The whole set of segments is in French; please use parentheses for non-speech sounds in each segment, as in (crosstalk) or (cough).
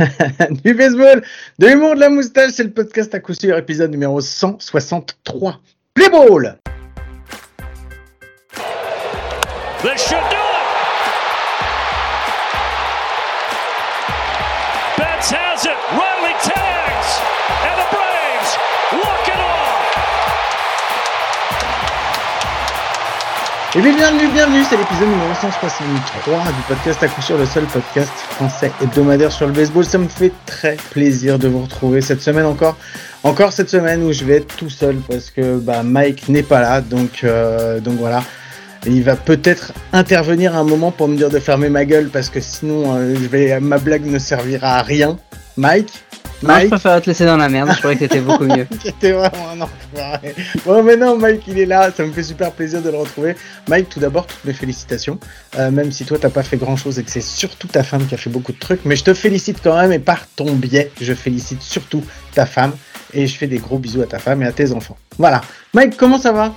(laughs) du baseball, de l'humour, de la moustache, c'est le podcast à coup sûr, épisode numéro 163. Play ball! Et bien, bienvenue, bienvenue, c'est l'épisode numéro 163 du podcast à coup sûr, le seul podcast français hebdomadaire sur le baseball. Ça me fait très plaisir de vous retrouver cette semaine encore. Encore cette semaine où je vais être tout seul parce que bah, Mike n'est pas là, donc, euh, donc voilà. Il va peut-être intervenir à un moment pour me dire de fermer ma gueule parce que sinon euh, je vais, ma blague ne servira à rien. Mike? Non, je Mike préfère te laisser dans la merde, je croyais que t'étais beaucoup mieux. (laughs) C'était vraiment un enfoiré. Bon, mais non, Mike, il est là. Ça me fait super plaisir de le retrouver. Mike, tout d'abord, toutes mes félicitations. Euh, même si toi, t'as pas fait grand chose et que c'est surtout ta femme qui a fait beaucoup de trucs. Mais je te félicite quand même et par ton biais, je félicite surtout ta femme. Et je fais des gros bisous à ta femme et à tes enfants. Voilà. Mike, comment ça va?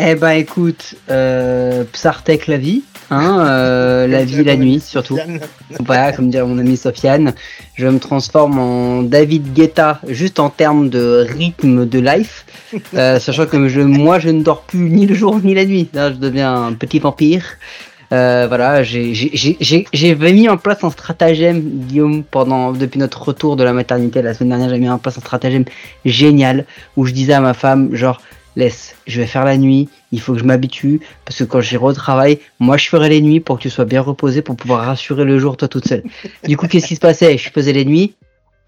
Eh ben écoute, euh, Psartek la vie, hein, euh, la vie, la nuit surtout. Voilà, comme dirait mon ami Sofiane, je me transforme en David Guetta juste en termes de rythme de life, euh, sachant que je, moi je ne dors plus ni le jour ni la nuit. Là, je deviens un petit vampire. Euh, voilà, j'ai mis en place un stratagème, Guillaume, pendant depuis notre retour de la maternité la semaine dernière, j'ai mis en place un stratagème génial où je disais à ma femme, genre, laisse, je vais faire la nuit, il faut que je m'habitue, parce que quand j'irai au travail, moi je ferai les nuits pour que tu sois bien reposé pour pouvoir rassurer le jour toi toute seule. Du coup, qu'est-ce qui se passait? Je faisais les nuits,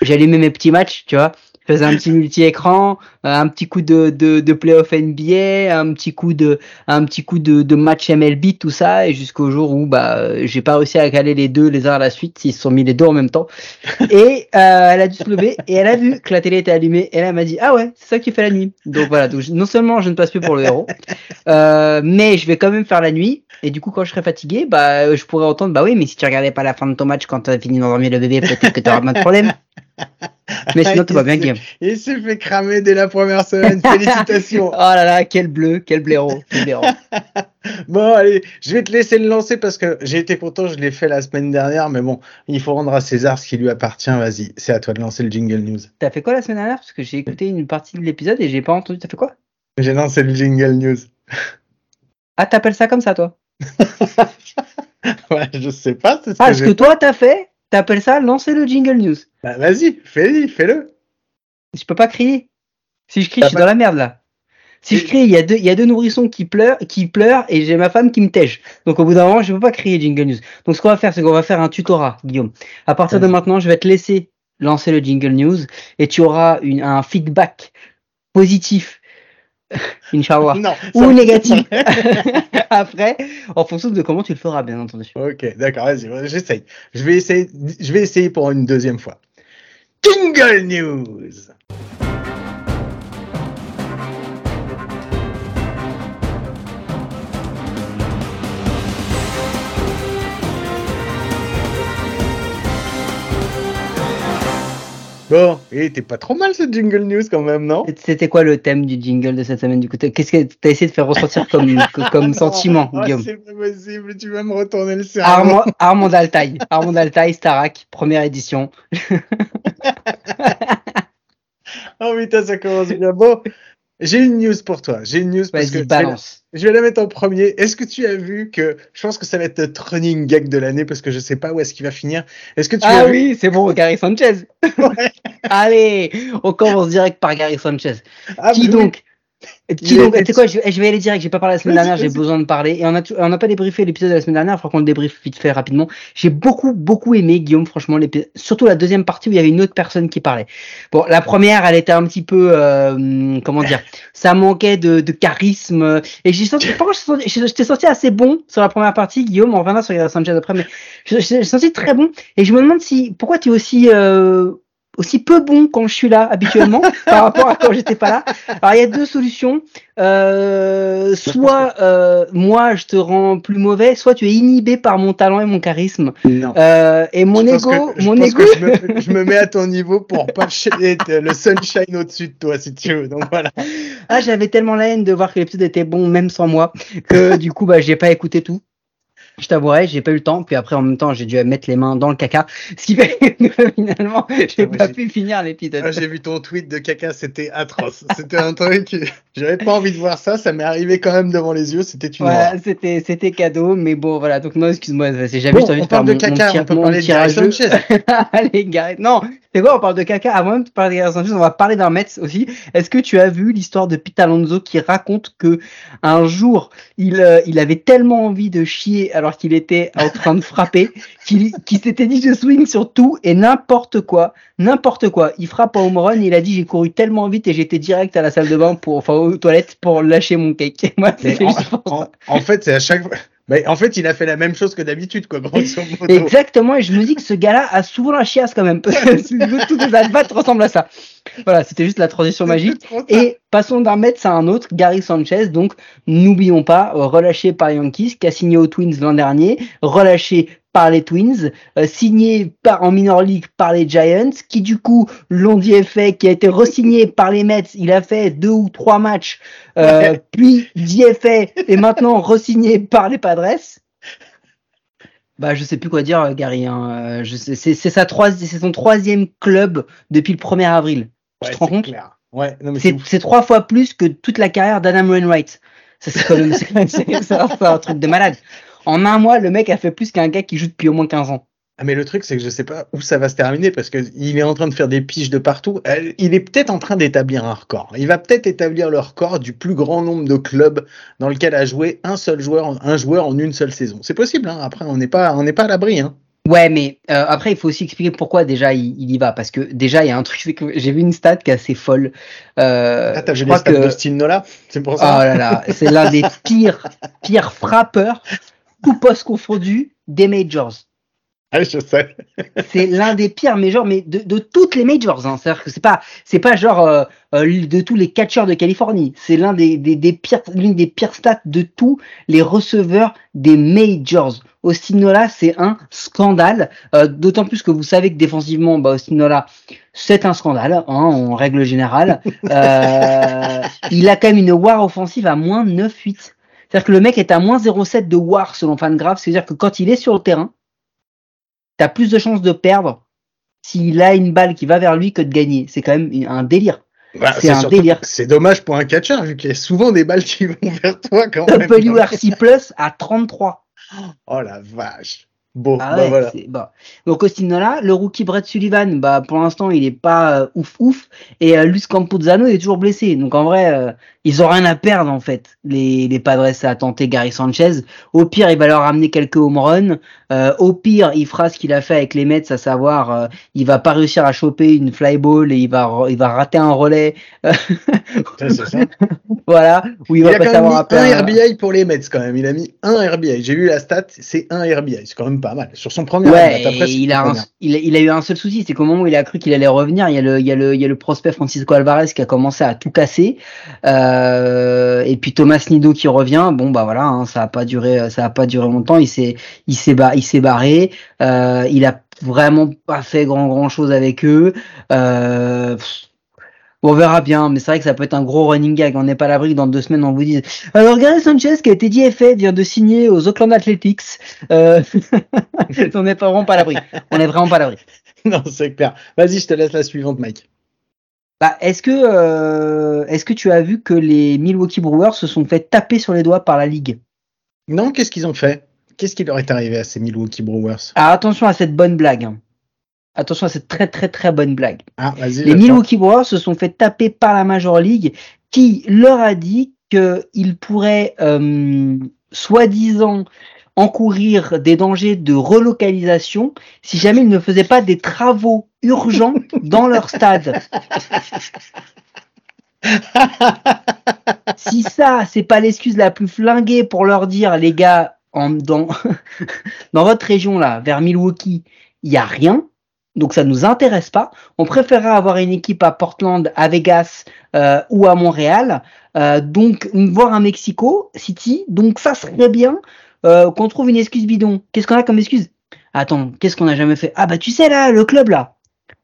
j'allumais mes petits matchs, tu vois, faisais un petit multi-écran, euh, un petit coup de, de, de playoff NBA, un petit coup de, un petit coup de, de match MLB, tout ça, et jusqu'au jour où bah euh, j'ai pas réussi à caler les deux les uns à la suite, ils se sont mis les deux en même temps. (laughs) Et euh, elle a dû se lever et elle a vu que la télé était allumée et elle m'a dit ah ouais c'est ça que tu fais la nuit. Donc voilà donc non seulement je ne passe plus pour le héros, euh, mais je vais quand même faire la nuit et du coup quand je serai fatigué bah je pourrais entendre bah oui mais si tu regardais pas la fin de ton match quand t'as fini d'endormir le bébé peut-être que t'auras moins de problème. (laughs) Mais sinon tout va bien Guillaume. Il s'est fait cramer dès la première semaine. (laughs) Félicitations. Oh là là quel bleu quel blaireau quel blaireau. (laughs) Bon, allez, je vais te laisser le lancer parce que j'ai été content, je l'ai fait la semaine dernière, mais bon, il faut rendre à César ce qui lui appartient. Vas-y, c'est à toi de lancer le jingle news. T'as fait quoi la semaine dernière? Parce que j'ai écouté une partie de l'épisode et j'ai pas entendu t'as fait quoi? J'ai lancé le jingle news. Ah t'appelles ça comme ça toi? (laughs) Ouais, je sais pas, c'est ce Ah que ce que toi t'as fait t'appelles ça lancer le jingle news. Bah, vas-y, fais-le, fais-le. Je peux pas crier. Si je crie, T'as je suis pas- dans la merde là. Si je crie, il y a deux, il y a deux nourrissons qui pleurent, qui pleurent et j'ai ma femme qui me tèche. Donc au bout d'un moment, je peux pas crier jingle news. Donc ce qu'on va faire, c'est qu'on va faire un tutorat, Guillaume. À partir de maintenant, je vais te laisser lancer le jingle news et tu auras une, un feedback positif, (laughs) Inch'Allah, Non. ou négatif (laughs) après, en fonction de comment tu le feras, bien entendu. Ok, d'accord, vas-y, j'essaye. Je vais essayer, je vais essayer pour une deuxième fois. Jingle news. Bon, et t'es pas trop mal ce jingle news quand même, non? C'était quoi le thème du jingle de cette semaine du coup? Qu'est-ce que t'as essayé de faire ressentir comme, (laughs) comme sentiment, Oh, Guillaume? C'est pas possible, tu vas me retourner le cerveau. Armand, Armand Altaï. Armand Altaï, Starak, première édition. (laughs) (laughs) Oh putain, ça commence bien. Bon, j'ai une news pour toi. J'ai une news parce que je vais, la, balance. je vais la mettre en premier. Est-ce que tu as vu que je pense que ça va être notre running gag de l'année parce que je sais pas où est-ce qu'il va finir. Est-ce que tu Ah as vu oui, c'est bon, Gary Sanchez. (laughs) Ouais. Allez, on commence direct par Gary Sanchez. Ah, Qui oui. donc Qui Il donc est- Tu sais quoi, je, je vais aller direct, j'ai pas parlé la semaine dernière, j'ai besoin de parler. Et on a, on n'a pas débriefé l'épisode de la semaine dernière, il qu'on le débriefe vite fait rapidement. J'ai beaucoup, beaucoup aimé, Guillaume, franchement, surtout la deuxième partie où il y avait une autre personne qui parlait. Bon, la première, elle était un petit peu, euh, comment dire, ça manquait de, de charisme. Et j'ai senti, par contre, je t'ai senti- assez bon sur la première partie, Guillaume, on reviendra sur Sanchez après, mais j'ai senti très bon. Et je me demande si, pourquoi tu es aussi, euh, aussi peu bon quand je suis là habituellement (laughs) par rapport à quand j'étais pas là. Alors il y a deux solutions. Euh, soit euh, moi je te rends plus mauvais, soit tu es inhibé par mon talent et mon charisme. Non. Euh, et mon Je ego, que- je mon pense ego. je, me, je me mets à ton niveau pour pas être le sunshine au-dessus de toi si tu veux. Donc voilà. Ah j'avais tellement la haine de voir que l'épisode était bon même sans moi que du coup bah j'ai pas écouté tout. Je t'avouerai, j'ai pas eu le temps. Puis après, en même temps, j'ai dû mettre les mains dans le caca. Ce qui fait que (laughs) finalement, j'ai pas pu finir l'épisode. Ah, J'ai vu ton tweet de caca, c'était atroce. C'était un truc, (laughs) j'avais pas envie de voir ça, ça m'est arrivé quand même devant les yeux, c'était une Voilà, c'était, c'était cadeau, mais bon, voilà. Donc, non, excuse-moi, c'est jamais Bon, envie on de parle de mon- mon caca, tir- on peut mon parler de. Sanchez. (laughs) Allez, Gareth. Non, c'est quoi, on parle de caca? Avant de parler de Gary Sanchez, on va parler d'un Mets aussi. Est-ce que tu as vu l'histoire de Pete Alonso qui raconte que un jour, il, euh, il avait tellement envie de chier alors qu'il était en train de frapper qu'il, s'était dit je swing sur tout et n'importe quoi, n'importe quoi. Il frappe en home run, il a dit j'ai couru tellement vite et j'étais direct à la salle de bain pour, enfin aux toilettes pour lâcher mon cake. (laughs) Moi, en, fait, c'est à chaque fois. Mais en fait, il a fait la même chose que d'habitude, quoi, grosso modo. Exactement, et je me dis que ce gars-là a souvent la chiasse quand même. (laughs) Toutes les advates ressemblent à ça. Voilà, c'était juste la transition magique. Et passons d'un Mets à un autre, Gary Sanchez, donc n'oublions pas, euh, relâché par Yankees, qui a signé aux Twins l'an dernier, relâché par les Twins, euh, signé par, en minor league par les Giants, qui du coup l'ont dit fait, qui a été re-signé par les Mets, il a fait deux ou trois matchs, euh, puis DFA et maintenant re-signé par les Padres. Bah, je sais plus quoi dire, Gary. Hein. Euh, Je sais, c'est, c'est sa troisi- c'est son troisième club depuis le 1er avril. Ouais, tu te rends c'est compte clair. Ouais, non, mais c'est c'est, ouf. c'est trois fois plus que toute la carrière d'Adam Wainwright. Ça, c'est quand même, (laughs) un, truc de malade. En un mois, le mec a fait plus qu'un gars qui joue depuis au moins 15 ans. Ah, mais le truc, c'est que je sais pas où ça va se terminer parce que il est en train de faire des piges de partout. Euh, Il est peut-être en train d'établir un record. Il va peut-être établir le record du plus grand nombre de clubs dans lequel a joué un seul joueur, en- un joueur en une seule saison. C'est possible, hein. Après, on n'est pas, on n'est pas à l'abri, hein. Ouais, mais euh, après, il faut aussi expliquer pourquoi déjà il, il y va. Parce que déjà, il y a un truc, c'est que j'ai vu une stat qui est assez folle. Euh, Ah, t'as vu les crois stats que. d'Austin Nola? C'est pour Oh ça. là là, c'est l'un des pires, pires frappeurs, tout poste confondu, des majors. (laughs) Je sais. c'est l'un des pires majors, mais de, de toutes les majors. Hein. C'est-à-dire que c'est pas, c'est pas genre euh, euh, de tous les catcheurs de Californie. C'est l'un des, des, des pires, l'une des pires stats de tous les receveurs des majors. Austin Nola, c'est un scandale. Euh, D'autant plus que vous savez que défensivement, bah, Austin Nola, c'est un scandale hein, en règle générale. Euh, (laughs) il a quand même une WAR offensive à moins 9,8. C'est-à-dire que le mec est à moins 0,7 de WAR selon Fangraph. C'est-à-dire que quand il est sur le terrain, t'as plus de chances de perdre s'il a une balle qui va vers lui que de gagner. C'est quand même un délire. Bah, c'est un délire. C'est dommage pour un catcheur, vu qu'il y a souvent des balles qui (laughs) vont vers toi quand même. WRC Plus à 33. Oh la vache. Bon, Ah bah ouais, voilà. Donc Austin Nola, le rookie Brett Sullivan, bah pour l'instant il est pas euh, ouf ouf et euh, Luis Campuzano il est toujours blessé. Donc en vrai euh, ils ont rien à perdre en fait. Les les Padres à tenter Gary Sanchez. Au pire il va leur ramener quelques home runs. Euh, au pire il fera ce qu'il a fait avec les Mets, à savoir euh, il va pas réussir à choper une fly ball et il va il va rater un relais. (laughs) Ça, c'est ça. voilà où il, Il va a pas quand même mis un RBI pour les Mets quand même. Il a mis un RBI. J'ai vu la stat, c'est un RBI. C'est quand même pas mal. Sur son premier Ouais, après, il a, un- il, a, il a eu un seul souci, c'est qu'au moment où il a cru qu'il allait revenir, il y a le, il y a le, il y a le prospect Francisco Alvarez qui a commencé à tout casser, euh, et puis Thomas Nido qui revient. Bon bah voilà, hein, ça a pas duré, ça a pas duré longtemps. Il s'est, il s'est, ba- il s'est barré. Euh, il a vraiment pas fait grand grand chose avec eux. Euh, pff, on verra bien, mais c'est vrai que ça peut être un gros running gag. On n'est pas à l'abri que dans deux semaines on vous dise. Alors Gary Sanchez qui a été DFA vient de signer aux Oakland Athletics. Euh, (laughs) on n'est pas vraiment pas à l'abri. On n'est vraiment pas à l'abri. (laughs) Non, c'est clair. Vas-y, je te laisse la suivante, Mike. Bah, est-ce que euh, est-ce que tu as vu que les Milwaukee Brewers se sont fait taper sur les doigts par la ligue? Non, qu'est-ce qu'ils ont fait? Qu'est-ce qui leur est arrivé à ces Milwaukee Brewers? Alors attention à cette bonne blague. hein. Attention à cette très très très bonne blague. Ah. Les. Milwaukee Brewers se sont fait taper par la Major League qui leur a dit qu'ils pourraient euh, soi-disant encourir des dangers de relocalisation si jamais ils ne faisaient pas des travaux urgents (laughs) dans leur stade. (laughs) si ça, c'est pas l'excuse la plus flinguée pour leur dire, les gars, en, dans, (laughs) dans votre région là, vers Milwaukee, il y a rien, donc ça nous intéresse pas. On préférerait avoir une équipe à Portland, à Vegas euh, ou à Montréal, euh, donc voir un Mexico City. Donc ça serait bien euh, qu'on trouve une excuse bidon. Qu'est-ce qu'on a comme excuse? Attends, qu'est-ce qu'on a jamais fait? Ah bah tu sais là, le club là.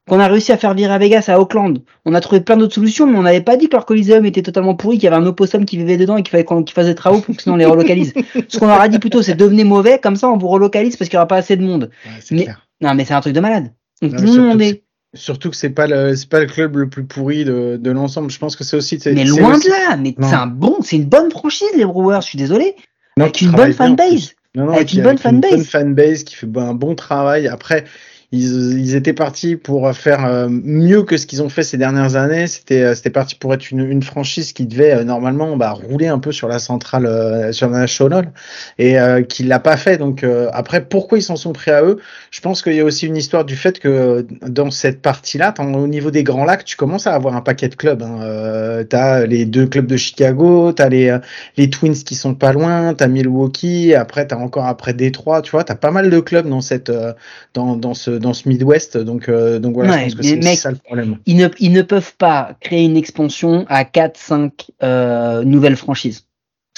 qu'on a réussi à faire virer à Vegas à Auckland. On a trouvé plein d'autres solutions, mais on n'avait pas dit que leur Coliseum était totalement pourri, qu'il y avait un opossum qui vivait dedans et qu'il fallait qu'on qu'il fasse des travaux pour que sinon on les relocalise. (laughs) Ce qu'on leur a dit plutôt, c'est devenez mauvais, comme ça on vous relocalise parce qu'il n'y aura pas assez de monde. Ouais, Mais- clair. Non, mais c'est un truc de malade. Donc Non, tout mais le surtout monde que est. Surtout que c'est pas le c'est pas le club le plus pourri de, de l'ensemble. Je pense que c'est aussi. Mais loin aussi- de là, mais c'est un bon, c'est une bonne franchise, les Brewers, je suis désolé. Non, avec une bonne fanbase. Non, non, Avec une bonne fanbase. bonne fanbase qui fait un bon travail. Après, ils, étaient partis pour faire euh, mieux que ce qu'ils ont fait ces dernières années. C'était euh, parti pour être une, franchise qui devait euh, normalement bah, rouler un peu sur la centrale, sur la nationale, et euh, qui l'a pas fait. Donc après, pourquoi ils s'en sont pris à eux? Je pense qu'il y a aussi une histoire du fait que dans cette partie-là, au niveau des Grands Lacs, tu commences à avoir un paquet de clubs. Hein. Euh, t'as les deux clubs de Chicago, t'as les les Twins qui sont pas loin, t'as Milwaukee, après t'as encore après Détroit, tu vois, t'as pas mal de clubs dans cette dans ce dans ce Midwest, donc euh, donc voilà, Ouais, je pense que mais c'est ça le problème. Ils ne, ils ne peuvent pas créer une expansion à 4, 5 euh, nouvelles franchises.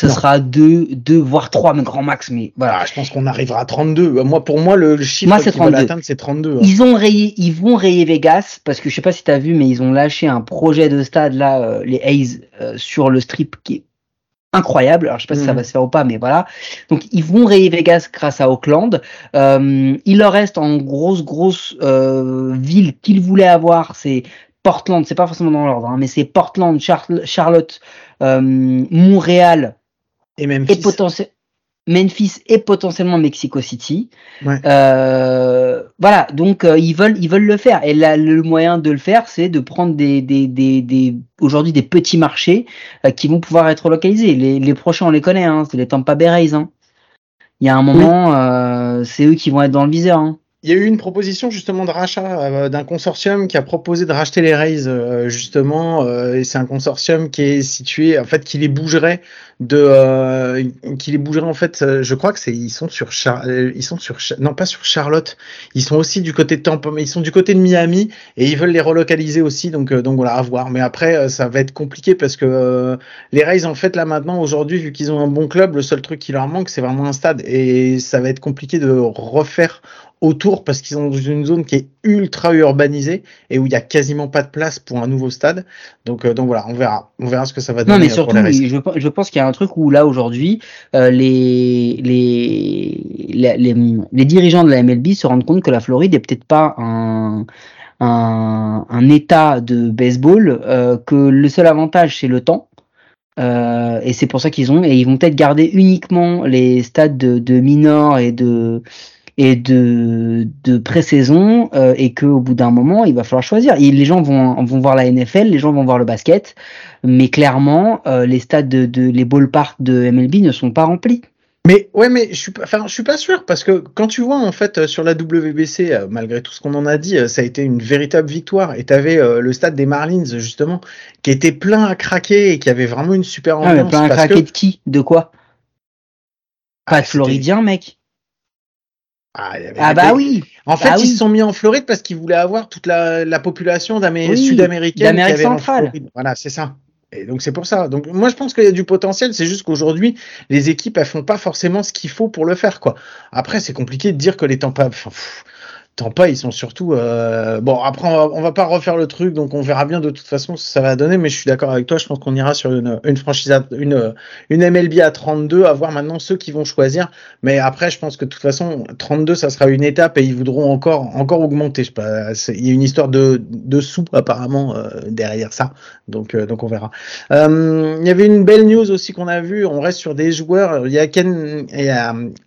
Ce Non. sera 2, deux, voire 3, mais grand max, mais voilà. Ah, je pense qu'on arrivera à 32. Moi, pour moi, le, le chiffre Moi, qu'ils veulent 32. atteindre, c'est 32. hein. Ils ont rayé, ils vont rayer Vegas parce que je sais pas si t'as vu, mais ils ont lâché un projet de stade là, euh, les A's euh, sur le strip qui est incroyable. Alors je sais pas si ça Mhm. va se faire ou pas, mais voilà. Donc ils vont rayer Vegas grâce à Auckland. Euh, il leur reste en grosse grosse euh, ville qu'ils voulaient avoir, c'est Portland. C'est pas forcément dans l'ordre, hein, mais c'est Portland, Charl- Charlotte, euh, Montréal Et et Memphis. potentiellement Memphis et potentiellement Mexico City. Ouais. Euh, voilà, donc euh, ils veulent ils veulent le faire et là, le moyen de le faire c'est de prendre des des des, des aujourd'hui des petits marchés euh, qui vont pouvoir être localisés. Les, les prochains on les connaît hein, c'est les Tampa Bay Rays hein. Il y a un moment euh, c'est eux qui vont être dans le viseur hein. Il y a eu une proposition justement de rachat euh, d'un consortium qui a proposé de racheter les Rays euh, justement euh, et c'est un consortium qui est situé en fait qui les bougerait de qui les bougerait en fait je crois que c'est ils sont sur Char ils sont sur non pas sur Charlotte. Ils sont aussi du côté de Tampa mais ils sont du côté de Miami et ils veulent les relocaliser aussi donc donc voilà à voir. Mais après ça va être compliqué parce que les Rays en fait là maintenant aujourd'hui vu qu'ils ont un bon club le seul truc qui leur manque c'est vraiment un stade et ça va être compliqué de refaire autour parce qu'ils sont dans une zone qui est ultra urbanisée et où il y a quasiment pas de place pour un nouveau stade. Donc, euh, donc voilà, on verra, on verra ce que ça va donner. Non mais surtout pour les je, je pense qu'il y a un truc où là aujourd'hui euh, les, les les les les dirigeants de la MLB se rendent compte que la Floride est peut-être pas un un, un état de baseball euh, que le seul avantage c'est le temps Euh, et c'est pour ça qu'ils ont et ils vont peut-être garder uniquement les stades de, de minor et de et de, de pré-saison euh, et que au bout d'un moment il va falloir choisir. Et les gens vont vont voir la NFL, les gens vont voir le basket, mais clairement euh, les stades de, de les ballparks de MLB ne sont pas remplis. Mais ouais, mais je suis pas, enfin, je suis pas sûr parce que quand tu vois en fait euh, sur la WBC, euh, malgré tout ce qu'on en a dit, euh, ça a été une véritable victoire. Et t'avais euh, le stade des Marlins justement qui était plein à craquer et qui avait vraiment une super Ah, mais ambiance. plein à craquer que de qui? De quoi? Ah, Pas de c'était- Floridien, mec. Ah, Ah bah oui. En fait, Bah ils oui. se sont mis en Floride parce qu'ils voulaient avoir toute la, la population Oui, sud-américaine d'Amérique centrale. Voilà, c'est ça. Et donc c'est pour ça. Donc moi je pense qu'il y a du potentiel. C'est juste qu'aujourd'hui les équipes elles font pas forcément ce qu'il faut pour le faire quoi. Après c'est compliqué de dire que les Tampa, enfin, pff, Tampa ils sont surtout euh, bon. Après on va, va pas refaire le truc donc on verra bien de toute façon ce que ça va donner. Mais je suis d'accord avec toi. Je pense qu'on ira sur une, franchise à- une une MLB à 32 à voir maintenant ceux qui vont choisir. Mais après, je pense que de toute façon, 32, ça sera une étape et ils voudront encore, encore augmenter. Je sais pas, il y a une histoire de, de sous apparemment euh, derrière ça. Donc, euh, donc on verra. Il y avait une belle news aussi qu'on a vue. On reste sur des joueurs. Il y a Ken, il y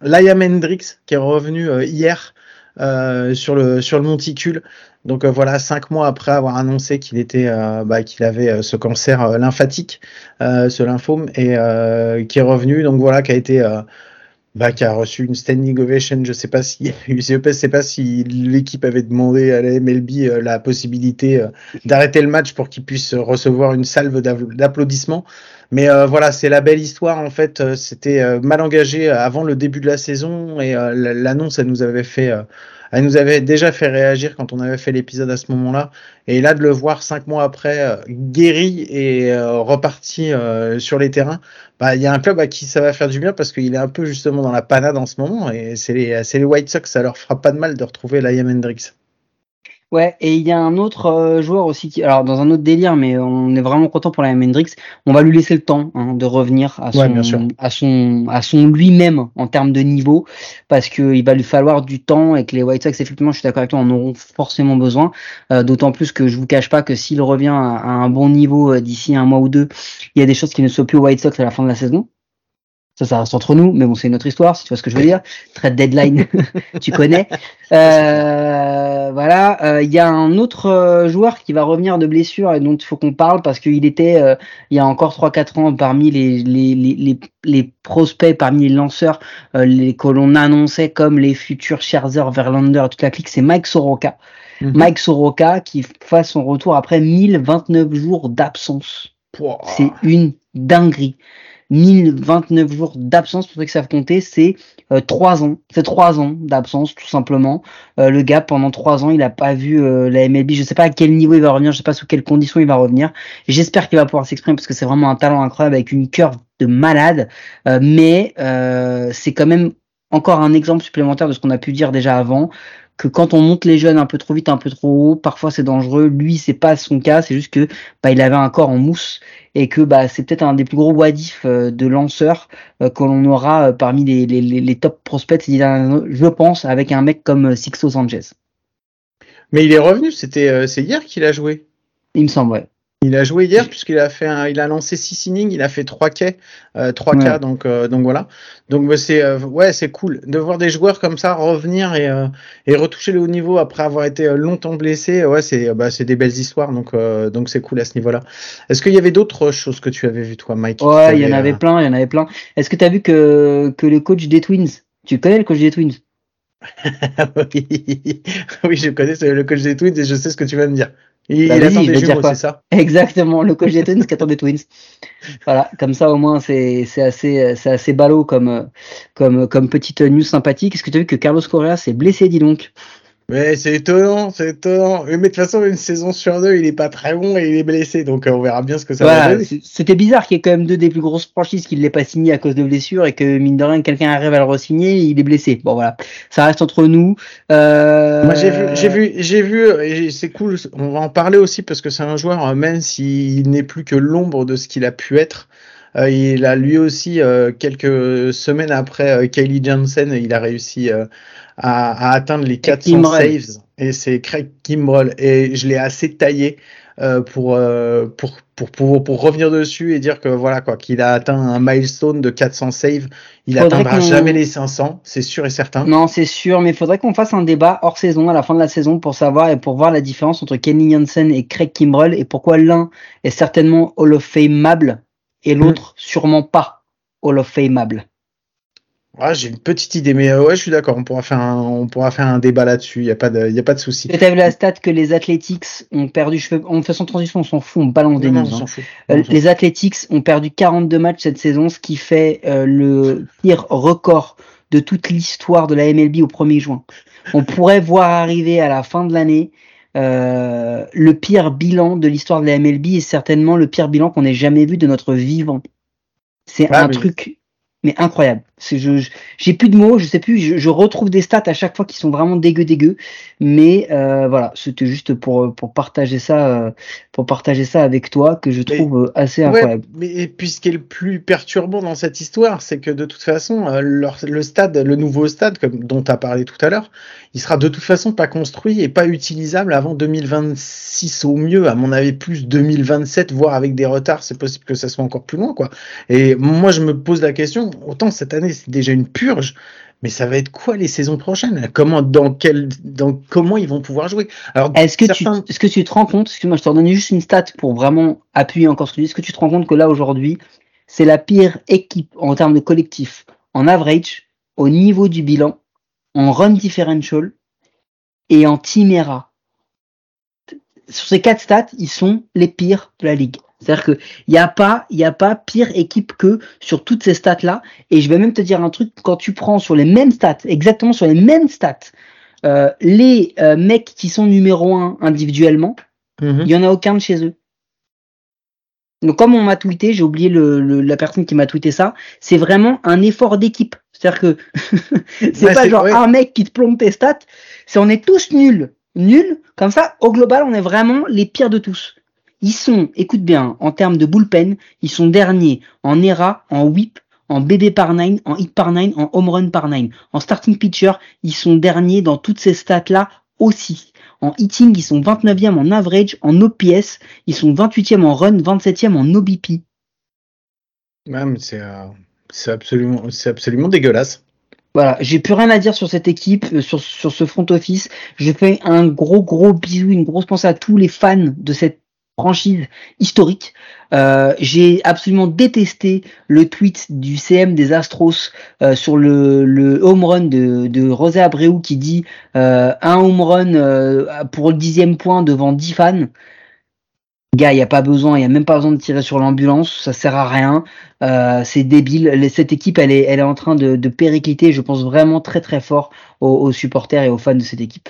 Liam Hendricks qui est revenu hier euh, sur le sur le monticule. Donc euh, voilà, cinq mois après avoir annoncé qu'il était, euh, bah, qu'il avait ce cancer lymphatique, ce lymphome, et qui est revenu. Donc voilà, qui a été bah, qui a reçu une standing ovation. Je sais pas si, (laughs) je sais pas si l'équipe avait demandé à la MLB la possibilité d'arrêter le match pour qu'il puisse recevoir une salve d'applaudissements. Mais euh, voilà, c'est la belle histoire en fait. Euh, C'était euh, mal engagé avant le début de la saison et l'annonce, elle nous avait fait, elle nous avait déjà fait réagir quand on avait fait l'épisode à ce moment-là. Et là, de le voir cinq mois après guéri et reparti sur les terrains, bah, il y a un club à qui ça va faire du bien parce qu'il est un peu justement dans la panade en ce moment et c'est les, les White Sox, ça leur fera pas de mal de retrouver Liam Hendricks. Ouais, et il y a un autre euh, joueur aussi qui, alors dans un autre délire, mais on est vraiment content pour la Hendrix. On va lui laisser le temps hein, de revenir à son, à son, à son lui-même en termes de niveau, parce que il va lui falloir du temps et que les White Sox, effectivement, je suis d'accord avec toi, en auront forcément besoin. Euh, d'autant plus que je vous cache pas que s'il revient à, un bon niveau euh, d'ici un mois ou deux, il y a des choses qui ne soient plus aux White Sox à la fin de la saison. Ça, ça reste entre nous, mais bon, c'est une autre histoire, si tu vois ce que je veux dire. Très deadline, (laughs) tu connais. Euh, voilà, euh, il y a un autre euh, joueur qui va revenir de blessure et dont il faut qu'on parle parce qu'il était, il y a encore 3-4 ans, parmi les, les, les, les, prospects, parmi les lanceurs les, que l'on annonçait comme les futurs Scherzer, Verlander, toute la clique, c'est Mike Soroka. Mhm. Mike Soroka qui fait son retour après 1029 jours d'absence. C'est une dinguerie. 1029 jours d'absence, pour ceux que ça compter, c'est euh, 3 ans. C'est 3 ans d'absence, tout simplement. Euh, le gars, pendant 3 ans, il n'a pas vu euh, la MLB. Je sais pas à quel niveau il va revenir, je sais pas sous quelles conditions il va revenir. J'espère qu'il va pouvoir s'exprimer parce que c'est vraiment un talent incroyable avec une curve de malade. Euh, mais c'est quand même encore un exemple supplémentaire de ce qu'on a pu dire déjà avant que quand on monte les jeunes un peu trop vite, un peu trop haut, parfois c'est dangereux. Lui, c'est pas son cas, c'est juste que bah, il avait un corps en mousse et que bah, c'est peut-être un des plus gros wadifs euh, de lanceurs euh, que l'on aura euh, parmi les, les, les, top prospects, je pense, avec un mec comme Sixto Sanchez. Mais il est revenu, c'était c'est hier qu'il a joué. Il me semble, ouais. Il a joué hier puisqu'il a fait un, il a lancé 6 innings, il a fait 3 K, euh, 3 K donc euh, donc voilà. Donc bah, c'est euh, ouais, c'est cool de voir des joueurs comme ça revenir et euh, et retoucher le haut niveau après avoir été longtemps blessé. Ouais, c'est bah c'est des belles histoires donc donc c'est cool à ce niveau-là. Est-ce qu'il y avait d'autres choses que tu avais vu toi Mike Ouais, il y en avait plein, il y en avait plein. Est-ce que tu as vu que que le coach des Twins, tu connais le coach des Twins? (laughs) Oui. (laughs) oui, je connais le coach des Twins et je sais ce que tu vas me dire. Il, bah, attend des jumeaux, c'est ça (laughs) Exactement, le coach des Twins qui attend des Twins. Voilà, comme ça au moins c'est assez c'est assez ballot comme comme comme petite news sympathique. Est-ce que tu as vu que Carlos Correa s'est blessé, dis donc? Mais c'est étonnant, c'est étonnant. Mais de toute façon, une saison sur deux, il est pas très bon et il est blessé, donc euh, on verra bien ce que ça va donner. C'était bizarre qu'il y ait quand même deux des plus grosses franchises qui ne l'aient pas signé à cause de blessures et que mine de rien, quelqu'un arrive à le re-signer, il est blessé. Bon voilà, ça reste entre nous. Euh... Moi j'ai vu, j'ai vu, j'ai vu, c'est cool. On va en parler aussi parce que c'est un joueur, euh, même s'il n'est plus que l'ombre de ce qu'il a pu être. Euh, il a lui aussi euh, quelques semaines après euh, Kylie Johnson, il a réussi à, atteindre les 400 saves et c'est Craig Kimbrell et je l'ai assez taillé pour, pour, pour, pour, pour, revenir dessus et dire que voilà quoi qu'il a atteint un milestone de 400 saves. Il atteindra jamais les 500, c'est sûr et certain. Non, c'est sûr, mais il faudrait qu'on fasse un débat hors saison à la fin de la saison pour savoir et pour voir la différence entre Kenny Jansen et Craig Kimbrell et pourquoi l'un est certainement Hall of Fameable et l'autre sûrement pas Hall of Fameable. Ouais, j'ai une petite idée, mais euh, ouais, je suis d'accord. On pourra faire un, on pourra faire un débat là-dessus. Il y a pas de, il y a pas de souci. Tu as vu la stat que les Athletics ont perdu. cheveux on fait son transition, on s'en fout, on balance des news. Hein. Euh, les Athletics ont perdu 42 matchs cette saison, ce qui fait euh, le pire record de toute l'histoire de la MLB au 1er juin. On pourrait voir arriver à la fin de l'année euh, le pire bilan de l'histoire de la MLB est certainement le pire bilan qu'on ait jamais vu de notre vivant. C'est un truc mais incroyable. Je, j'ai plus de mots, je sais plus, je, retrouve des stats à chaque fois qui sont vraiment dégueu dégueu, mais euh, voilà, c'était juste pour pour partager ça, euh, pour partager ça avec toi que je trouve euh, assez incroyable. mais puis ce qui est le plus perturbant dans cette histoire, c'est que de toute façon, le stade, le nouveau stade, comme dont tu as parlé tout à l'heure, il sera de toute façon pas construit et pas utilisable avant 2026 au mieux, à mon avis plus 2027, voire avec des retards, c'est possible que ça soit encore plus loin, quoi. Et moi, je me pose la question autant cette année c'est déjà une purge, mais ça va être quoi les saisons prochaines? Comment, dans quel, dans comment ils vont pouvoir jouer? Alors, est-ce que tu, est-ce que tu te rends compte Excuse-moi, je te redonne juste une stat pour vraiment appuyer encore ce que tu dis. Est-ce que tu te rends compte que là aujourd'hui, c'est la pire équipe en termes de collectif, en average, au niveau du bilan, en run differential et en team era? Sur ces quatre stats, ils sont les pires de la ligue. C'est-à-dire qu'il n'y a pas, il a pas pire équipe que sur toutes ces stats-là. Et je vais même te dire un truc, quand tu prends sur les mêmes stats, exactement sur les mêmes stats, euh, les euh, mecs qui sont numéro un individuellement, mhm. il n'y en a aucun de chez eux. Donc comme on m'a tweeté, j'ai oublié le, la personne qui m'a tweeté ça, c'est vraiment un effort d'équipe. C'est-à-dire que (laughs) c'est pas genre un mec qui te plombe tes stats, c'est on est tous nuls nul. Comme ça, au global, on est vraiment les pires de tous. Ils sont, écoute bien, en termes de bullpen, ils sont derniers en ERA, en whip, en BD par 9, en hit par 9, en home run par 9. En starting pitcher, ils sont derniers dans toutes ces stats-là aussi. En hitting, ils sont 29e en average, en OPS, ils sont 28e en run, 27e en OBP. Ouais, mais c'est euh, c'est absolument, c'est absolument dégueulasse. Voilà, j'ai plus rien à dire sur cette équipe, euh, sur, sur ce front office. Je fais un gros gros bisou, une grosse pensée à tous les fans de cette franchise historique. Euh, j'ai absolument détesté le tweet du CM des Astros euh, sur le, home run de, de José Abreu qui dit euh, un home run pour le dixième point devant 10 fans. Gars, il n'y a pas besoin, il n'y a même pas besoin de tirer sur l'ambulance, ça sert à rien, c'est débile. Cette équipe, elle est, elle est en train de, péricliter, je pense vraiment très très fort aux, aux supporters et aux fans de cette équipe.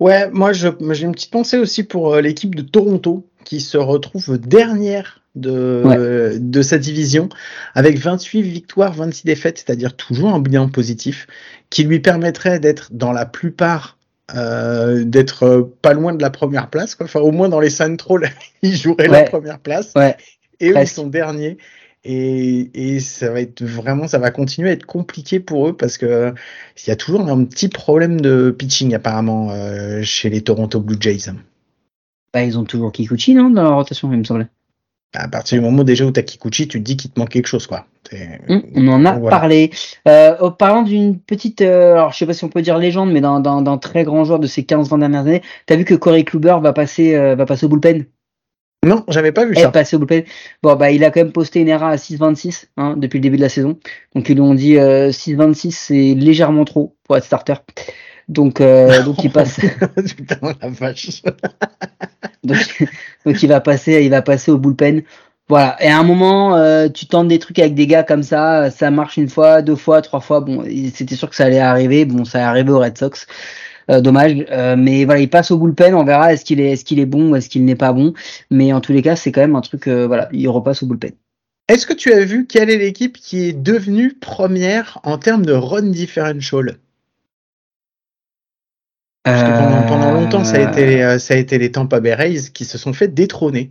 Ouais, moi j'ai une petite pensée aussi pour l'équipe de Toronto qui se retrouve dernière de, de sa division avec 28 victoires, 26 défaites, c'est-à-dire toujours un bilan positif qui lui permettrait d'être dans la plupart euh, d'être euh, pas loin de la première place, quoi. enfin au moins dans les Central, (laughs) ils joueraient la première place Ouais, et eux ils sont derniers. Et, et ça va être vraiment, ça va continuer à être compliqué pour eux parce que il y a toujours un petit problème de pitching apparemment euh, chez les Toronto Blue Jays. Bah, ils ont toujours Kikuchi, non, dans la rotation, il me semblait. À partir du moment déjà où t'as Kikuchi, tu te dis qu'il te manque quelque chose, quoi. Hum, on en a Voilà. parlé. Euh, en parlant d'une petite, euh, alors je sais pas si on peut dire légende, mais d'un, très grand joueur de ces 15-20 dernières années, t'as vu que Corey Kluber va passer, euh, va passer au bullpen? Non, j'avais pas vu ça. passé au bullpen. Bon, bah, il a quand même posté une ERA à 6,26 hein, depuis le début de la saison. Donc, ils lui ont dit euh, 6,26, c'est légèrement trop pour être starter. Donc, euh, donc il passe. (laughs) Putain, la vache. (laughs) donc, donc, il va passer, il va passer au bullpen. Voilà. Et à un moment, euh, tu tentes des trucs avec des gars comme ça, ça marche une fois, deux fois, trois fois. Bon, c'était sûr que ça allait arriver. Bon, ça est arrivé aux Red Sox. Euh, dommage, Euh, mais voilà, il passe au bullpen. On verra est-ce qu'il est, est-ce qu'il est bon ou est-ce qu'il n'est pas bon. Mais en tous les cas, c'est quand même un truc. euh, voilà, il repasse au bullpen. Est-ce que tu as vu quelle est l'équipe qui est devenue première en termes de run differential? Parce que pendant, pendant longtemps, ça a été, les, euh, ça a été les Tampa Bay Rays qui se sont fait détrôner.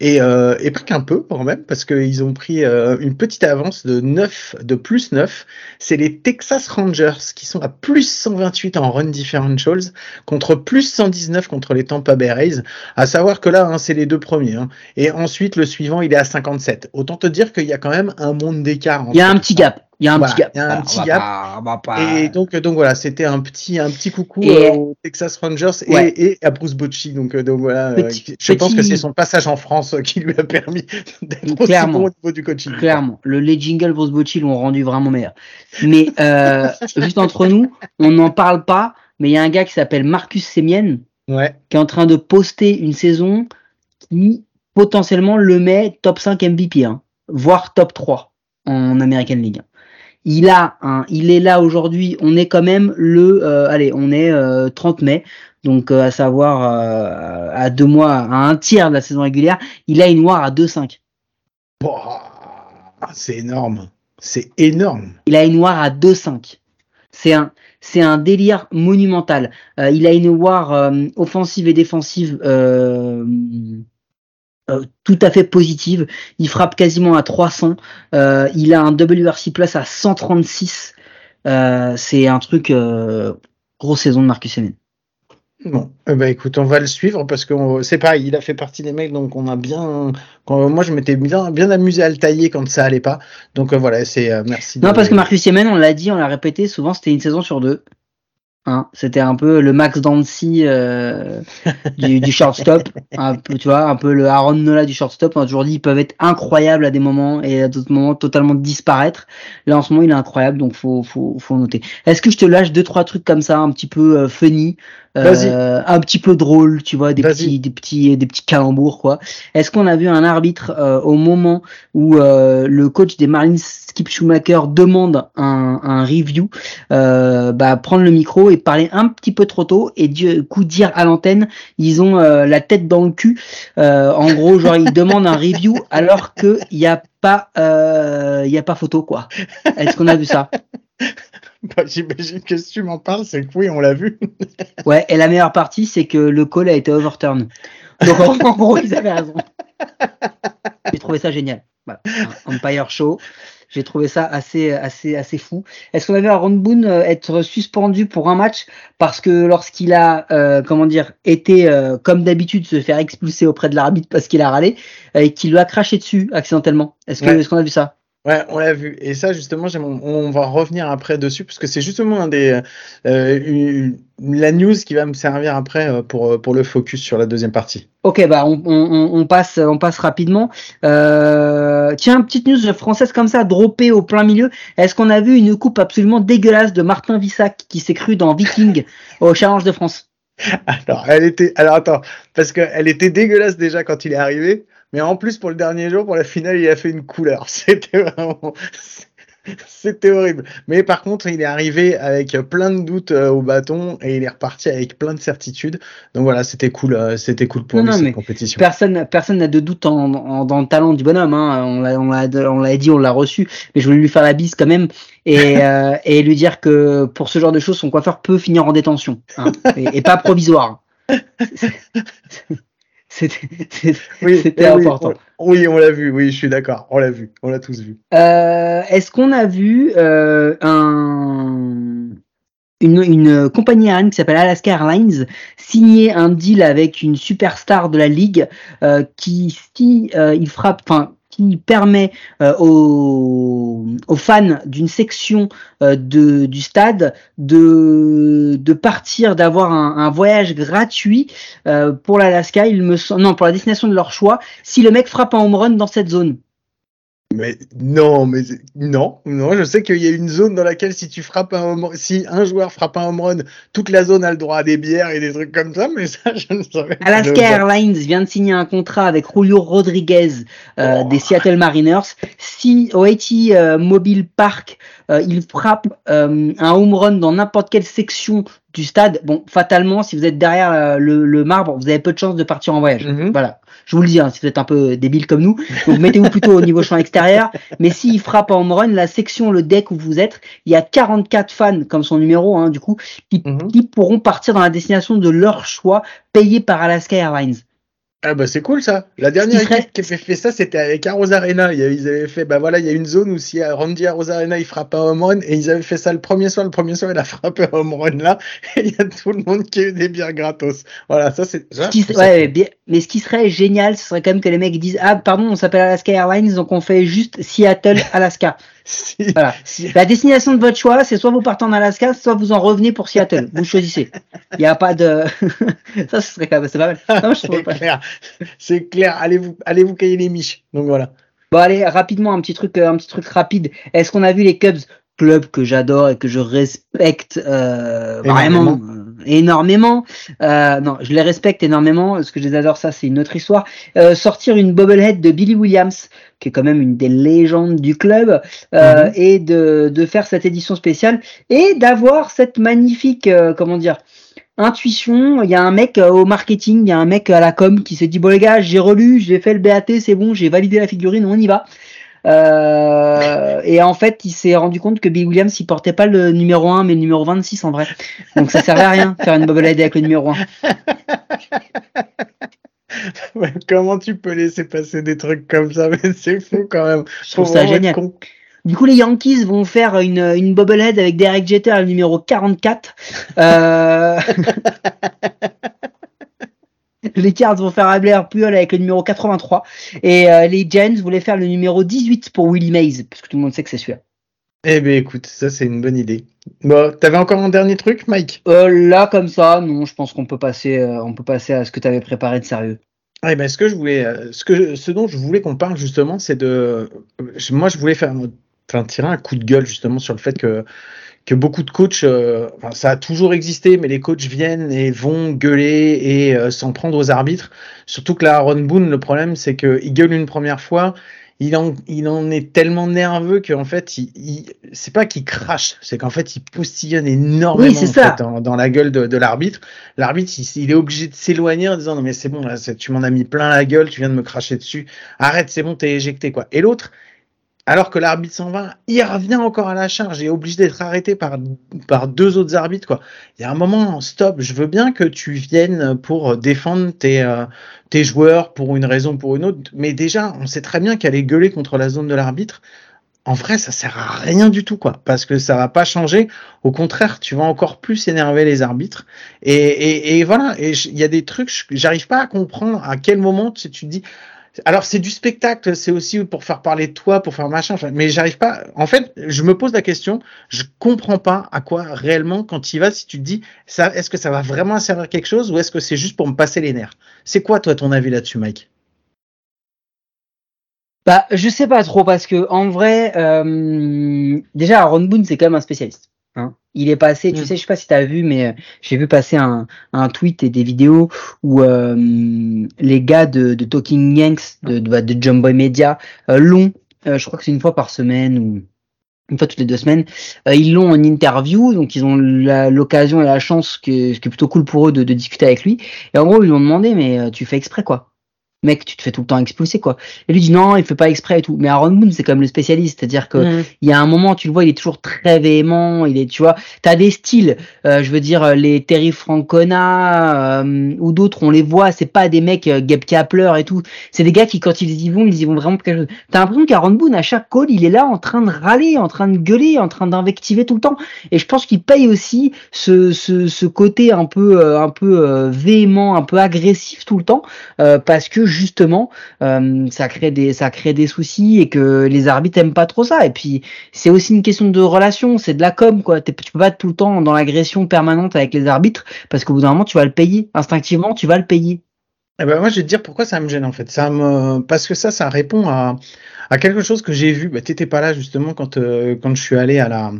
Et, euh, et pas qu'un peu quand même, parce qu'ils ont pris euh, une petite avance de 9, de plus 9. C'est les Texas Rangers qui sont à plus 128 en run differentials contre plus 119 contre les Tampa Bay Rays. À savoir que là, hein, c'est les deux premiers. hein. Et ensuite, le suivant, il est à 57. Autant te dire qu'il y a quand même un monde d'écart. Il y a un petit gap. Il y a un Voilà, petit gap. il y a un Alors, petit on va gap. pas- on va pas- Et donc, donc voilà, c'était un petit, un petit coucou Et- euh, aux Texas Rangers et, Ouais. et à Bruce Bocci. Donc, euh, donc voilà, euh, Petit- je pense que c'est son passage en France euh, qui lui a permis d'être aussi bon au niveau du coaching. Clairement, le les jingles Bruce Bocci l'ont rendu vraiment meilleur. Mais euh, juste entre nous, on n'en parle pas, mais il y a un gars qui s'appelle Marcus Semien Ouais. qui est en train de poster une saison qui potentiellement le met top 5 MVP, hein, voire top 3 en American League. Il a un, il est là aujourd'hui. On est quand même le, euh, allez, on est euh, 30 mai, donc euh, à savoir euh, à deux mois, à un tiers de la saison régulière. Il a une noire à 2,5. Boah, c'est énorme. C'est énorme. Il a une noire à 2,5. C'est un, c'est un délire monumental. Euh, il a une war euh, offensive et défensive euh, tout à fait positive. Il frappe quasiment à 300. Euh, il a un WRC plus à 136. Euh, c'est un truc grosse saison de Marcus Semien. Bon, eh ben écoute, on va le suivre parce que c'est pareil, il a fait partie des mecs, donc on a bien. quand- moi, je m'étais bien, bien amusé à le tailler quand ça allait pas. Donc euh, voilà, c'est euh, merci. Non, de- parce que Marcus Semien, on l'a dit, on l'a répété, souvent c'était une saison sur deux. Hein, c'était un peu le Max Dancy euh, (laughs) du, du shortstop, un peu, tu vois, un peu le Aaron Nola du shortstop. On a toujours dit ils peuvent être incroyables à des moments et à d'autres moments totalement disparaître. Là en ce moment il est incroyable, donc faut faut faut noter. Est-ce que je te lâche deux trois trucs comme ça, un petit peu euh, funny, euh, un petit peu drôle, tu vois, des petits des petits des petits calembours quoi. Est-ce qu'on a vu un arbitre au moment où le coach des Marlins Skip Schumacher demande un, un review, bah, prendre le micro et parler un petit peu trop tôt et du coup dire à l'antenne ils ont euh, la tête dans le cul. Euh, en gros, genre ils demandent un review alors que il y a pas euh, y a pas photo quoi. Est-ce qu'on a vu ça? Bah, J'imagine que si tu m'en parles, c'est que oui, on l'a vu. (laughs) ouais, et la meilleure partie, c'est que le call a été overturn. Donc en gros, ils avaient raison. J'ai trouvé ça génial. Voilà. Empire Show. J'ai trouvé ça assez, assez, assez fou. Est-ce qu'on avait Aaron Boone euh, être suspendu pour un match parce que lorsqu'il a, euh, comment dire, été euh, comme d'habitude se faire expulser auprès de l'arbitre parce qu'il a râlé et qu'il lui a craché dessus accidentellement? Est-ce que, est-ce qu'on a vu ça? Ouais, on l'a vu. Et ça, justement, on va revenir après dessus, parce que c'est justement un des, euh, la news qui va me servir après euh, pour, pour le focus sur la deuxième partie. Ok, bah on, on, on passe, on passe rapidement. Euh, tiens, petite news française comme ça, droppée au plein milieu. Est-ce qu'on a vu une coupe absolument dégueulasse de Martin Vissac qui s'est cru dans Viking (laughs) au Challenge de France? Alors, elle était, alors attends, parce qu'elle était dégueulasse déjà quand il est arrivé. Mais en plus, pour le dernier jour, pour la finale, il a fait une couleur. (laughs) C'était vraiment. C'était horrible. Mais par contre, il est arrivé avec plein de doutes euh, au bâton et il est reparti avec plein de certitudes. Donc voilà, c'était cool. Euh, c'était cool pour lui cette compétition. Personne, personne n'a de doute en, dans le talent du bonhomme. Hein. On l'a, on l'a dit, on l'a reçu. Mais je voulais lui faire la bise quand même et, (laughs) euh, et lui dire que pour ce genre de choses, son coiffeur peut finir en détention hein, et, et, pas provisoire. (laughs) C'était (laughs) important. Oui, on l'a vu, oui, je suis d'accord, on l'a vu, on l'a tous vu. Euh, est-ce qu'on a vu euh, un, une, une, compagnie aérienne qui s'appelle Alaska Airlines signer un deal avec une superstar de la ligue euh, qui, si il frappe, enfin, qui permet euh, aux, aux, fans d'une section euh, de, du stade de, de partir, d'avoir un, voyage gratuit euh, pour l'Alaska, il me non pour la destination de leur choix, si le mec frappe un home run dans cette zone. Mais non, mais non, non. Je sais qu'il y a une zone dans laquelle si tu frappes un home, si un joueur frappe un home run, toute la zone a le droit à des bières et des trucs comme ça. Mais ça, je ne savais pas. Alaska Airlines vient de signer un contrat avec Julio Rodriguez euh, oh. des Seattle Mariners. Si au Haiti euh, Mobile Park, euh, il frappe euh, un home run dans n'importe quelle section du stade, bon, fatalement, si vous êtes derrière euh, le, le marbre, vous avez peu de chances de partir en voyage. Mm-hmm. Voilà je vous le dis, hein, si vous êtes un peu débile comme nous, donc mettez-vous plutôt au niveau champ extérieur. Mais s'il frappe en run, la section, le deck où vous êtes, il y a 44 fans comme son numéro, hein, du coup, qui, mhm. qui pourront partir dans la destination de leur choix, payé par Alaska Airlines. Ah bah c'est cool ça. La dernière équipe qui avait fait ça, c'était avec Arroz Arena. Ils avaient fait, bah voilà, il y a une zone où si Randy Arroz Arena il frappe un home run et ils avaient fait ça le premier soir. Le premier soir, il a (laughs) frappé un home run là et il y a tout le monde qui a eu des bières gratos. Voilà, ça c'est. Ouais, mais ce qui serait génial, ce serait quand même que les mecs disent ah pardon, on s'appelle Alaska Airlines donc on fait juste Seattle (laughs) Alaska. Voilà. La destination de votre choix, c'est soit vous partez en Alaska, soit vous en revenez pour Seattle. Vous choisissez. Il n'y a pas de. (laughs) ça, ce serait quand même. C'est pas mal. c'est clair. C'est clair. Allez vous, allez vous cailler les miches. Donc voilà. Bon allez rapidement un petit truc, un petit truc rapide. Est-ce qu'on a vu les Cubs? Club que j'adore et que je respecte euh, vraiment énormément. Euh, non, je les respecte énormément. parce que je les adore, ça, c'est une autre histoire. Euh, sortir une bobblehead de Billy Williams, qui est quand même une des légendes du club, euh, mhm. et de, de faire cette édition spéciale et d'avoir cette magnifique, euh, comment dire, intuition. Il y a un mec euh, au marketing, il y a un mec à la com qui s'est dit bon les gars, j'ai relu, j'ai fait le BAT, c'est bon, j'ai validé la figurine, on y va. Euh, et en fait, il s'est rendu compte que Bill Williams, il portait pas le numéro 1, mais le numéro 26 en vrai. Donc ça servait à rien faire une bobblehead avec le numéro 1. (laughs) comment tu peux laisser passer des trucs comme ça? Mais c'est fou quand même. Je trouve ça génial. Du coup, les Yankees vont faire une, une bobblehead avec Derek Jeter, le numéro 44. Euh... (laughs) (laughs) les Cards vont faire Abler Puyol avec le numéro 83 et euh, les Giants voulaient faire le numéro 18 pour Willie Mays parce que tout le monde sait que c'est celui-là. Eh ben écoute, ça c'est une bonne idée. Bon, t'avais encore un dernier truc, Mike? Euh, Là comme ça, non, je pense qu'on peut passer, euh, on peut passer à ce que tu avais préparé de sérieux. Eh ben, ce que je voulais, ce que, ce dont je voulais qu'on parle justement, c'est de, moi je voulais faire, enfin tirer un coup de gueule justement sur le fait que que beaucoup de coachs, euh, enfin, ça a toujours existé, mais les coachs viennent et vont gueuler et euh, s'en prendre aux arbitres. Surtout que là, Aaron Boone, le problème, c'est qu'il gueule une première fois, il en, il en est tellement nerveux qu'en fait, il, il c'est pas qu'il crache, c'est qu'en fait, il postillonne énormément en fait, dans, dans, la gueule de, de l'arbitre. L'arbitre, il, il, est obligé de s'éloigner en disant non mais c'est bon, là, tu m'en as mis plein la gueule, tu viens de me cracher dessus, arrête, c'est bon, t'es éjecté quoi. Et l'autre, alors que l'arbitre s'en va, il revient encore à la charge et est obligé d'être arrêté par, deux autres arbitres. Quoi. Il y a un moment, stop, je veux bien que tu viennes pour défendre tes, euh, joueurs pour une raison ou pour une autre, mais déjà, on sait très bien qu'aller gueuler contre la zone de l'arbitre, en vrai, ça sert à rien du tout, quoi, parce que ça va pas changer. Au contraire, tu vas encore plus énerver les arbitres. Et, voilà. Il y a des trucs, j'arrive pas à comprendre à quel moment tu te dis, alors c'est du spectacle, c'est aussi pour faire parler de toi, pour faire machin. Mais j'arrive pas. En fait, je me pose la question. Je comprends pas à quoi réellement quand tu y vas. Si tu te dis, est-ce que ça va vraiment servir quelque chose ou est-ce que c'est juste pour me passer les nerfs? C'est quoi toi ton avis là-dessus, Mike? Bah, je sais pas trop parce que en vrai, euh, déjà Aaron Boone c'est quand même un spécialiste. Il est passé, tu mm. sais, je sais pas si tu as vu, mais euh, j'ai vu passer un, un, tweet et des vidéos où euh, les gars de, de Talking Yanks, de, de, de Jumbo Media, euh, l'ont, euh, je crois que c'est une fois par semaine ou une fois toutes les deux semaines, ils l'ont en interview, donc ils ont l'occasion et la chance, que, ce qui est plutôt cool pour eux, de, de discuter avec lui. Et en gros, ils lui ont demandé, mais tu fais exprès quoi mec, tu te fais tout le temps expulser, quoi. Et lui dit non, il fait pas exprès et tout. Mais Aaron Boone, c'est comme le spécialiste. C'est-à-dire que mm. il y a un moment, tu le vois, il est toujours très véhément. Il est, tu vois, t'as des styles. Euh, je veux dire, les Terry Francona euh, ou d'autres, on les voit. C'est pas des mecs euh, Gabe Kapler et tout. C'est des gars qui, quand ils y vont, ils y vont vraiment pour quelque chose. T'as l'impression qu'Aaron Boone, à chaque call, il est là en train de râler, en train de gueuler, en train d'invectiver tout le temps. Et je pense qu'il paye aussi ce, ce, ce côté un peu, euh, un peu euh, véhément, un peu agressif tout le temps, parce que justement euh, ça crée des ça crée des soucis et que les arbitres aiment pas trop ça. Et puis c'est aussi une question de relation c'est de la com quoi. Tu peux pas être tout le temps dans l'agression permanente avec les arbitres parce qu'au bout d'un moment tu vas le payer. Instinctivement tu vas le payer. Eh ben moi je vais te dire pourquoi ça me gêne en fait. Ça me parce que ça ça répond à à quelque chose que j'ai vu. Bah, t'étais pas là justement quand euh, quand je suis allé à la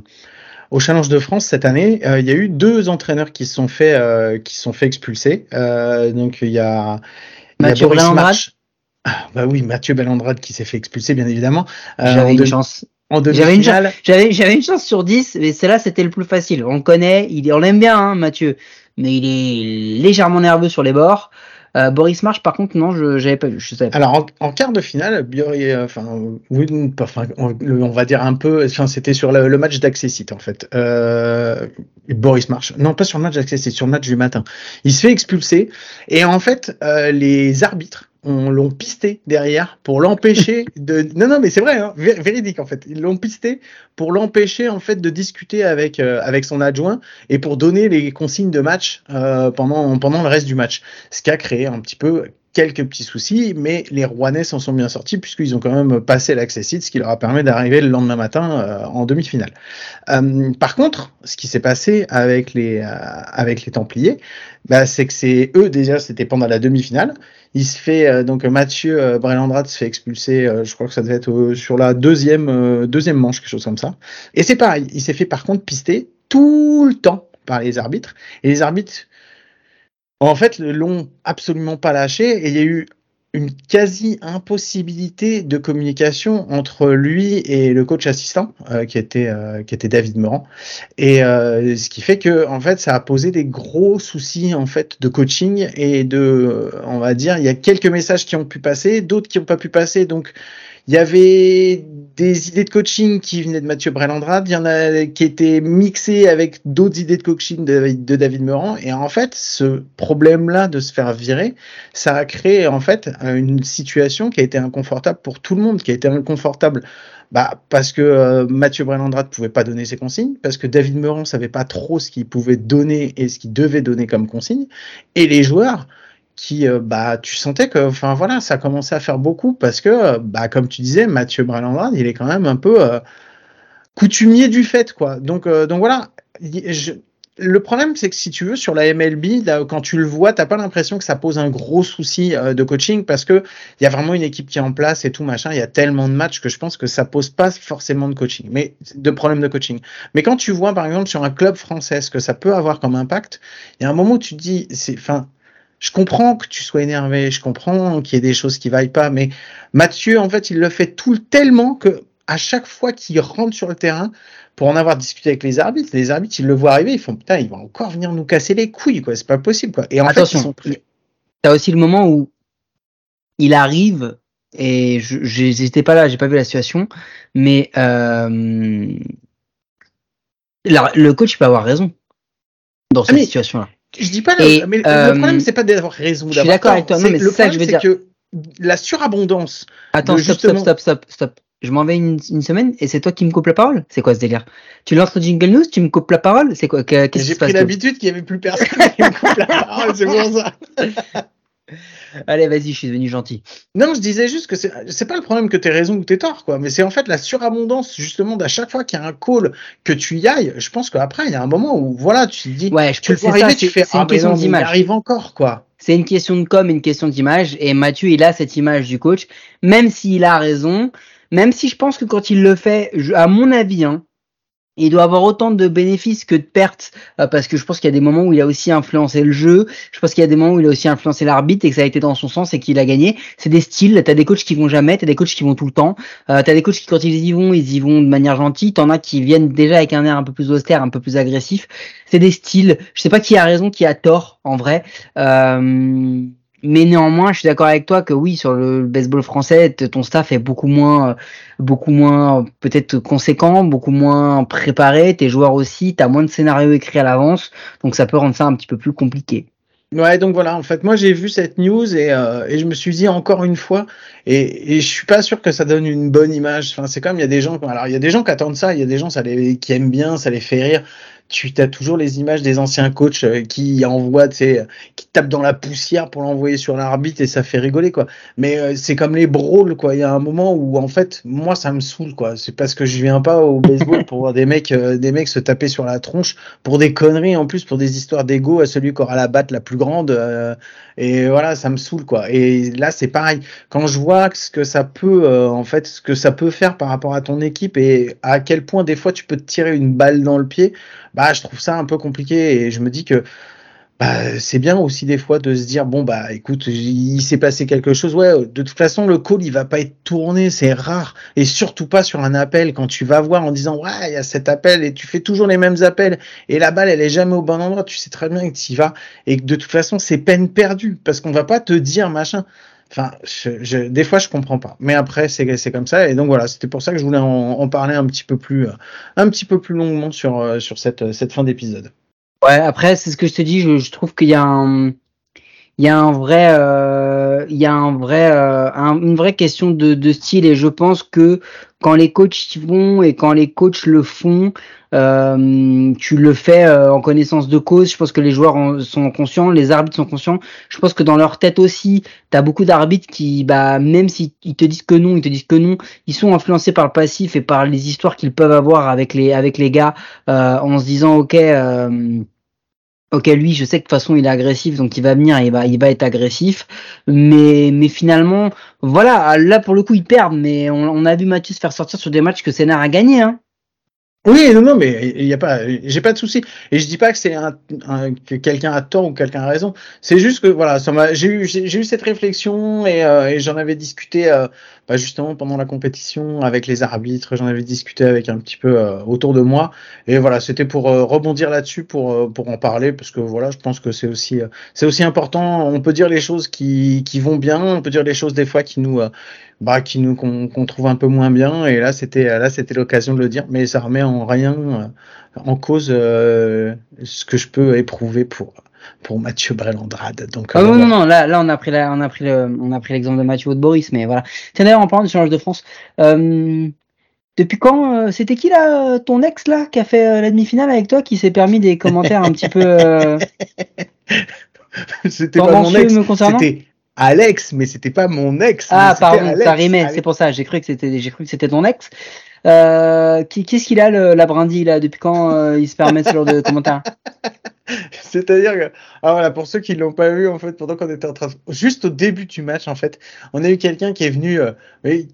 au Challenge de France cette année, euh, il y a eu deux entraîneurs qui se sont fait qui sont expulser. donc il y a Mathieu Belandrade ah, bah oui, Mathieu Belandrade qui s'est fait expulser, bien évidemment. Euh, j'avais une chance. J'avais une, j'avais, une chance sur 10, mais celle-là, c'était le plus facile. On le connaît, il, on l'aime bien, hein, Mathieu, mais il est légèrement nerveux sur les bords. Euh, Boris March, par contre, non, je n'avais pas vu. Alors, en, quart de finale, euh, enfin, on, va dire un peu, c'était sur le, match d'Accessit, en fait. Euh, Boris March, non, pas sur le match d'Accessit, sur le match du matin. Il se fait expulser, et en fait, les arbitres, on l'ont pisté derrière pour l'empêcher (laughs) de non non mais c'est vrai hein, véridique en fait. Ils l'ont pisté pour l'empêcher en fait de discuter avec euh, avec son adjoint et pour donner les consignes de match euh, pendant pendant le reste du match. Ce qui a créé un petit peu quelques petits soucis, mais les Rouennais s'en sont bien sortis puisqu'ils ont quand même passé l'accessit, ce qui leur a permis d'arriver le lendemain matin euh, en demi-finale. Euh, par contre, ce qui s'est passé avec les euh, avec les Templiers, bah, c'est que c'est eux déjà, c'était pendant la demi-finale. Il se fait donc Mathieu Brelandrade se fait expulser, je crois que ça devait être sur la deuxième deuxième manche, quelque chose comme ça. Et c'est pareil, il s'est fait par contre pister tout le temps par les arbitres. Et les arbitres en fait, l'ont absolument pas lâché et il y a eu une quasi impossibilité de communication entre lui et le coach assistant euh, qui était euh, qui était David Meurant et euh, ce qui fait que en fait ça a posé des gros soucis en fait de coaching et de on va dire il y a quelques messages qui ont pu passer d'autres qui n'ont pas pu passer. Donc il y avait des idées de coaching qui venaient de Mathieu Brelandrade, qui étaient mixées avec d'autres idées de coaching de, David Meurant. Et en fait, ce problème-là de se faire virer, ça a créé en fait une situation qui a été inconfortable pour tout le monde, qui a été inconfortable bah, parce que euh, Mathieu Brelandrade pouvait pas donner ses consignes, parce que David Meurant savait pas trop ce qu'il pouvait donner et ce qu'il devait donner comme consigne, et les joueurs qui euh, bah tu sentais que enfin voilà ça commençait à faire beaucoup parce que bah comme tu disais Mathieu Brelandrade il est quand même un peu euh, coutumier du fait quoi donc euh, donc voilà le problème, c'est que si tu veux, sur la MLB, là, quand tu le vois, t'as pas l'impression que ça pose un gros souci de coaching parce que il y a vraiment une équipe qui est en place et tout machin. Il y a tellement de matchs que je pense que ça pose pas forcément de coaching, mais de problème de coaching. Mais quand tu vois, par exemple, sur un club français, ce que ça peut avoir comme impact, il y a un moment où tu te dis, c'est, enfin, je comprends que tu sois énervé, je comprends qu'il y ait des choses qui vaillent pas, mais Mathieu, en fait, il le fait tout tellement que à chaque fois qu'il rentre sur le terrain, pour en avoir discuté avec les arbitres, les arbitres, ils le voient arriver, ils font putain, il va encore venir nous casser les couilles, quoi. C'est pas possible, quoi. Et en Attention, fait, ils sont... t'as aussi le moment où il arrive et je j'étais pas là, j'ai pas vu la situation, mais euh, le coach peut avoir raison dans cette situation-là. Je dis pas, le, mais le problème c'est pas d'avoir raison. Je suis d'accord avec toi. Non, mais le ça que je veux dire. Que la surabondance. Attends, stop, stop, stop, stop, stop je m'en vais une, une, semaine et c'est toi qui me coupes la parole? C'est quoi ce délire? Tu lances le jingle news, tu me coupes la parole? C'est quoi Qu'est-ce J'ai pris l'habitude qu'il n'y avait plus personne qui me coupe la parole, c'est pour ça. (laughs) Allez, vas-y, je suis devenu gentil. Non, je disais juste que c'est pas le problème que tu raison ou t'es tort, quoi. Mais c'est en fait la surabondance, justement, d'à chaque fois qu'il y a un call que tu y ailles. Je pense qu'après, il y a un moment où, voilà, tu te dis, ouais, je tu le vois arriver, tu fais, ah, une question d'image. arrive encore, quoi. C'est une question de com, une question d'image. Et Mathieu, il a cette image du coach. Même s'il a raison, même si je pense que quand il le fait, à mon avis, hein, il doit avoir autant de bénéfices que de pertes euh, parce que je pense qu'il y a des moments où il a aussi influencé le jeu. Je pense qu'il y a des moments où il a aussi influencé l'arbitre et que ça a été dans son sens et qu'il a gagné. C'est des styles. T'as des coachs qui vont jamais, t'as des coachs qui vont tout le temps. Euh, t'as des coachs qui quand ils y vont, ils y vont de manière gentille. T'en as qui viennent déjà avec un air un peu plus austère, un peu plus agressif. C'est des styles. Je sais pas qui a raison, qui a tort en vrai. Euh, mais néanmoins, je suis d'accord avec toi que oui, sur le baseball français, ton staff est beaucoup moins, beaucoup moins peut-être conséquent, beaucoup moins préparé. Tes joueurs aussi, t'as moins de scénarios écrits à l'avance, donc ça peut rendre ça un petit peu plus compliqué. Ouais, donc voilà, en fait, moi j'ai vu cette news et, euh, et je me suis dit encore une fois, et, et je suis pas sûr que ça donne une bonne image. Enfin, c'est comme il y a des gens, alors il y a des gens qui attendent ça, il y a des gens ça les, qui aiment bien, ça les fait rire tu as toujours les images des anciens coachs euh, qui envoient, sais, qui tapent dans la poussière pour l'envoyer sur l'arbitre et ça fait rigoler, quoi. Mais euh, c'est comme les brawls, quoi. Il y a un moment où, en fait, moi, ça me saoule, quoi. C'est parce que je viens pas au baseball pour voir des mecs, euh, des mecs se taper sur la tronche pour des conneries, en plus, pour des histoires d'ego à celui qui aura la batte la plus grande. Et voilà, ça me saoule, quoi. Et là, c'est pareil. Quand je vois ce que ça peut, en fait, ce que ça peut faire par rapport à ton équipe et à quel point, des fois, tu peux te tirer une balle dans le pied, bah, je trouve ça un peu compliqué et je me dis que bah, c'est bien aussi des fois de se dire bon bah écoute il s'est passé quelque chose ouais de toute façon le call il va pas être tourné c'est rare et surtout pas sur un appel quand tu vas voir en disant ouais il y a cet appel et tu fais toujours les mêmes appels et la balle elle est jamais au bon endroit tu sais très bien que tu y vas et que de toute façon c'est peine perdue parce qu'on va pas te dire machin Enfin, des fois, je comprends pas. Mais après, c'est comme ça. Et donc voilà, c'était pour ça que je voulais en, parler un petit peu plus, un petit peu plus longuement sur, euh, sur cette, cette fin d'épisode. Ouais, après, c'est ce que je te dis. Je, je trouve qu'il y a un, il y a un vrai, euh, il y a un vrai, euh, une vraie question de, de, style et je pense que quand les coachs y vont et quand les coachs le font, euh, tu le fais euh, en connaissance de cause. Je pense que les joueurs sont conscients, les arbitres sont conscients. Je pense que dans leur tête aussi, tu as beaucoup d'arbitres qui, bah, même s'ils te disent que non, ils te disent que non, ils sont influencés par le passif et par les histoires qu'ils peuvent avoir avec les, avec les gars euh, en se disant, ok. Euh, Ok, lui, je sais que de toute façon, il est agressif, donc il va venir, il va, il va être agressif. Mais, mais finalement, voilà, là pour le coup, ils perdent. Mais on, a vu Mathieu se faire sortir sur des matchs que Sénard a gagné. Hein. Oui, non, non, mais il y a pas, j'ai pas de souci. Et je dis pas que c'est un, que quelqu'un a tort ou quelqu'un a raison. C'est juste que voilà, ça m'a, j'ai eu, j'ai eu cette réflexion et, euh, et j'en avais discuté euh, bah, justement pendant la compétition avec les arbitres. J'en avais discuté avec un petit peu euh, autour de moi. Et voilà, c'était pour rebondir là-dessus, pour pour en parler parce que voilà, je pense que c'est aussi c'est aussi important. On peut dire les choses qui qui vont bien, on peut dire les choses des fois qui nous bah, qui nous qu'on trouve un peu moins bien. Et là, c'était là, c'était l'occasion de le dire, mais ça remet en rien euh, en cause euh, ce que je peux éprouver pour pour Mathieu Brelandrade. Donc ah, non, non, non, là, là, on a pris la, on a pris le, on a pris l'exemple de Mathieu de Boris, mais voilà. Tiens d'ailleurs, en parlant du challenge de France. Euh, depuis quand C'était qui là, ton ex là, qui a fait la demi-finale avec toi, qui s'est permis des commentaires un petit peu (laughs) C'était pas mon ex. C'était Alex, mais c'était pas mon ex. Ah, pardon, ça rimait, c'est pour ça. J'ai cru que c'était, j'ai cru que c'était ton ex. Euh, Qu'est-ce qu'il a, le, la brindille, là Depuis quand euh, il se permet ce genre de commentaires? (laughs) C'est-à-dire que, ah voilà, pour ceux qui l'ont pas vu, en fait, pendant qu'on était en train, juste au début du match, en fait, on a eu quelqu'un qui est venu, euh,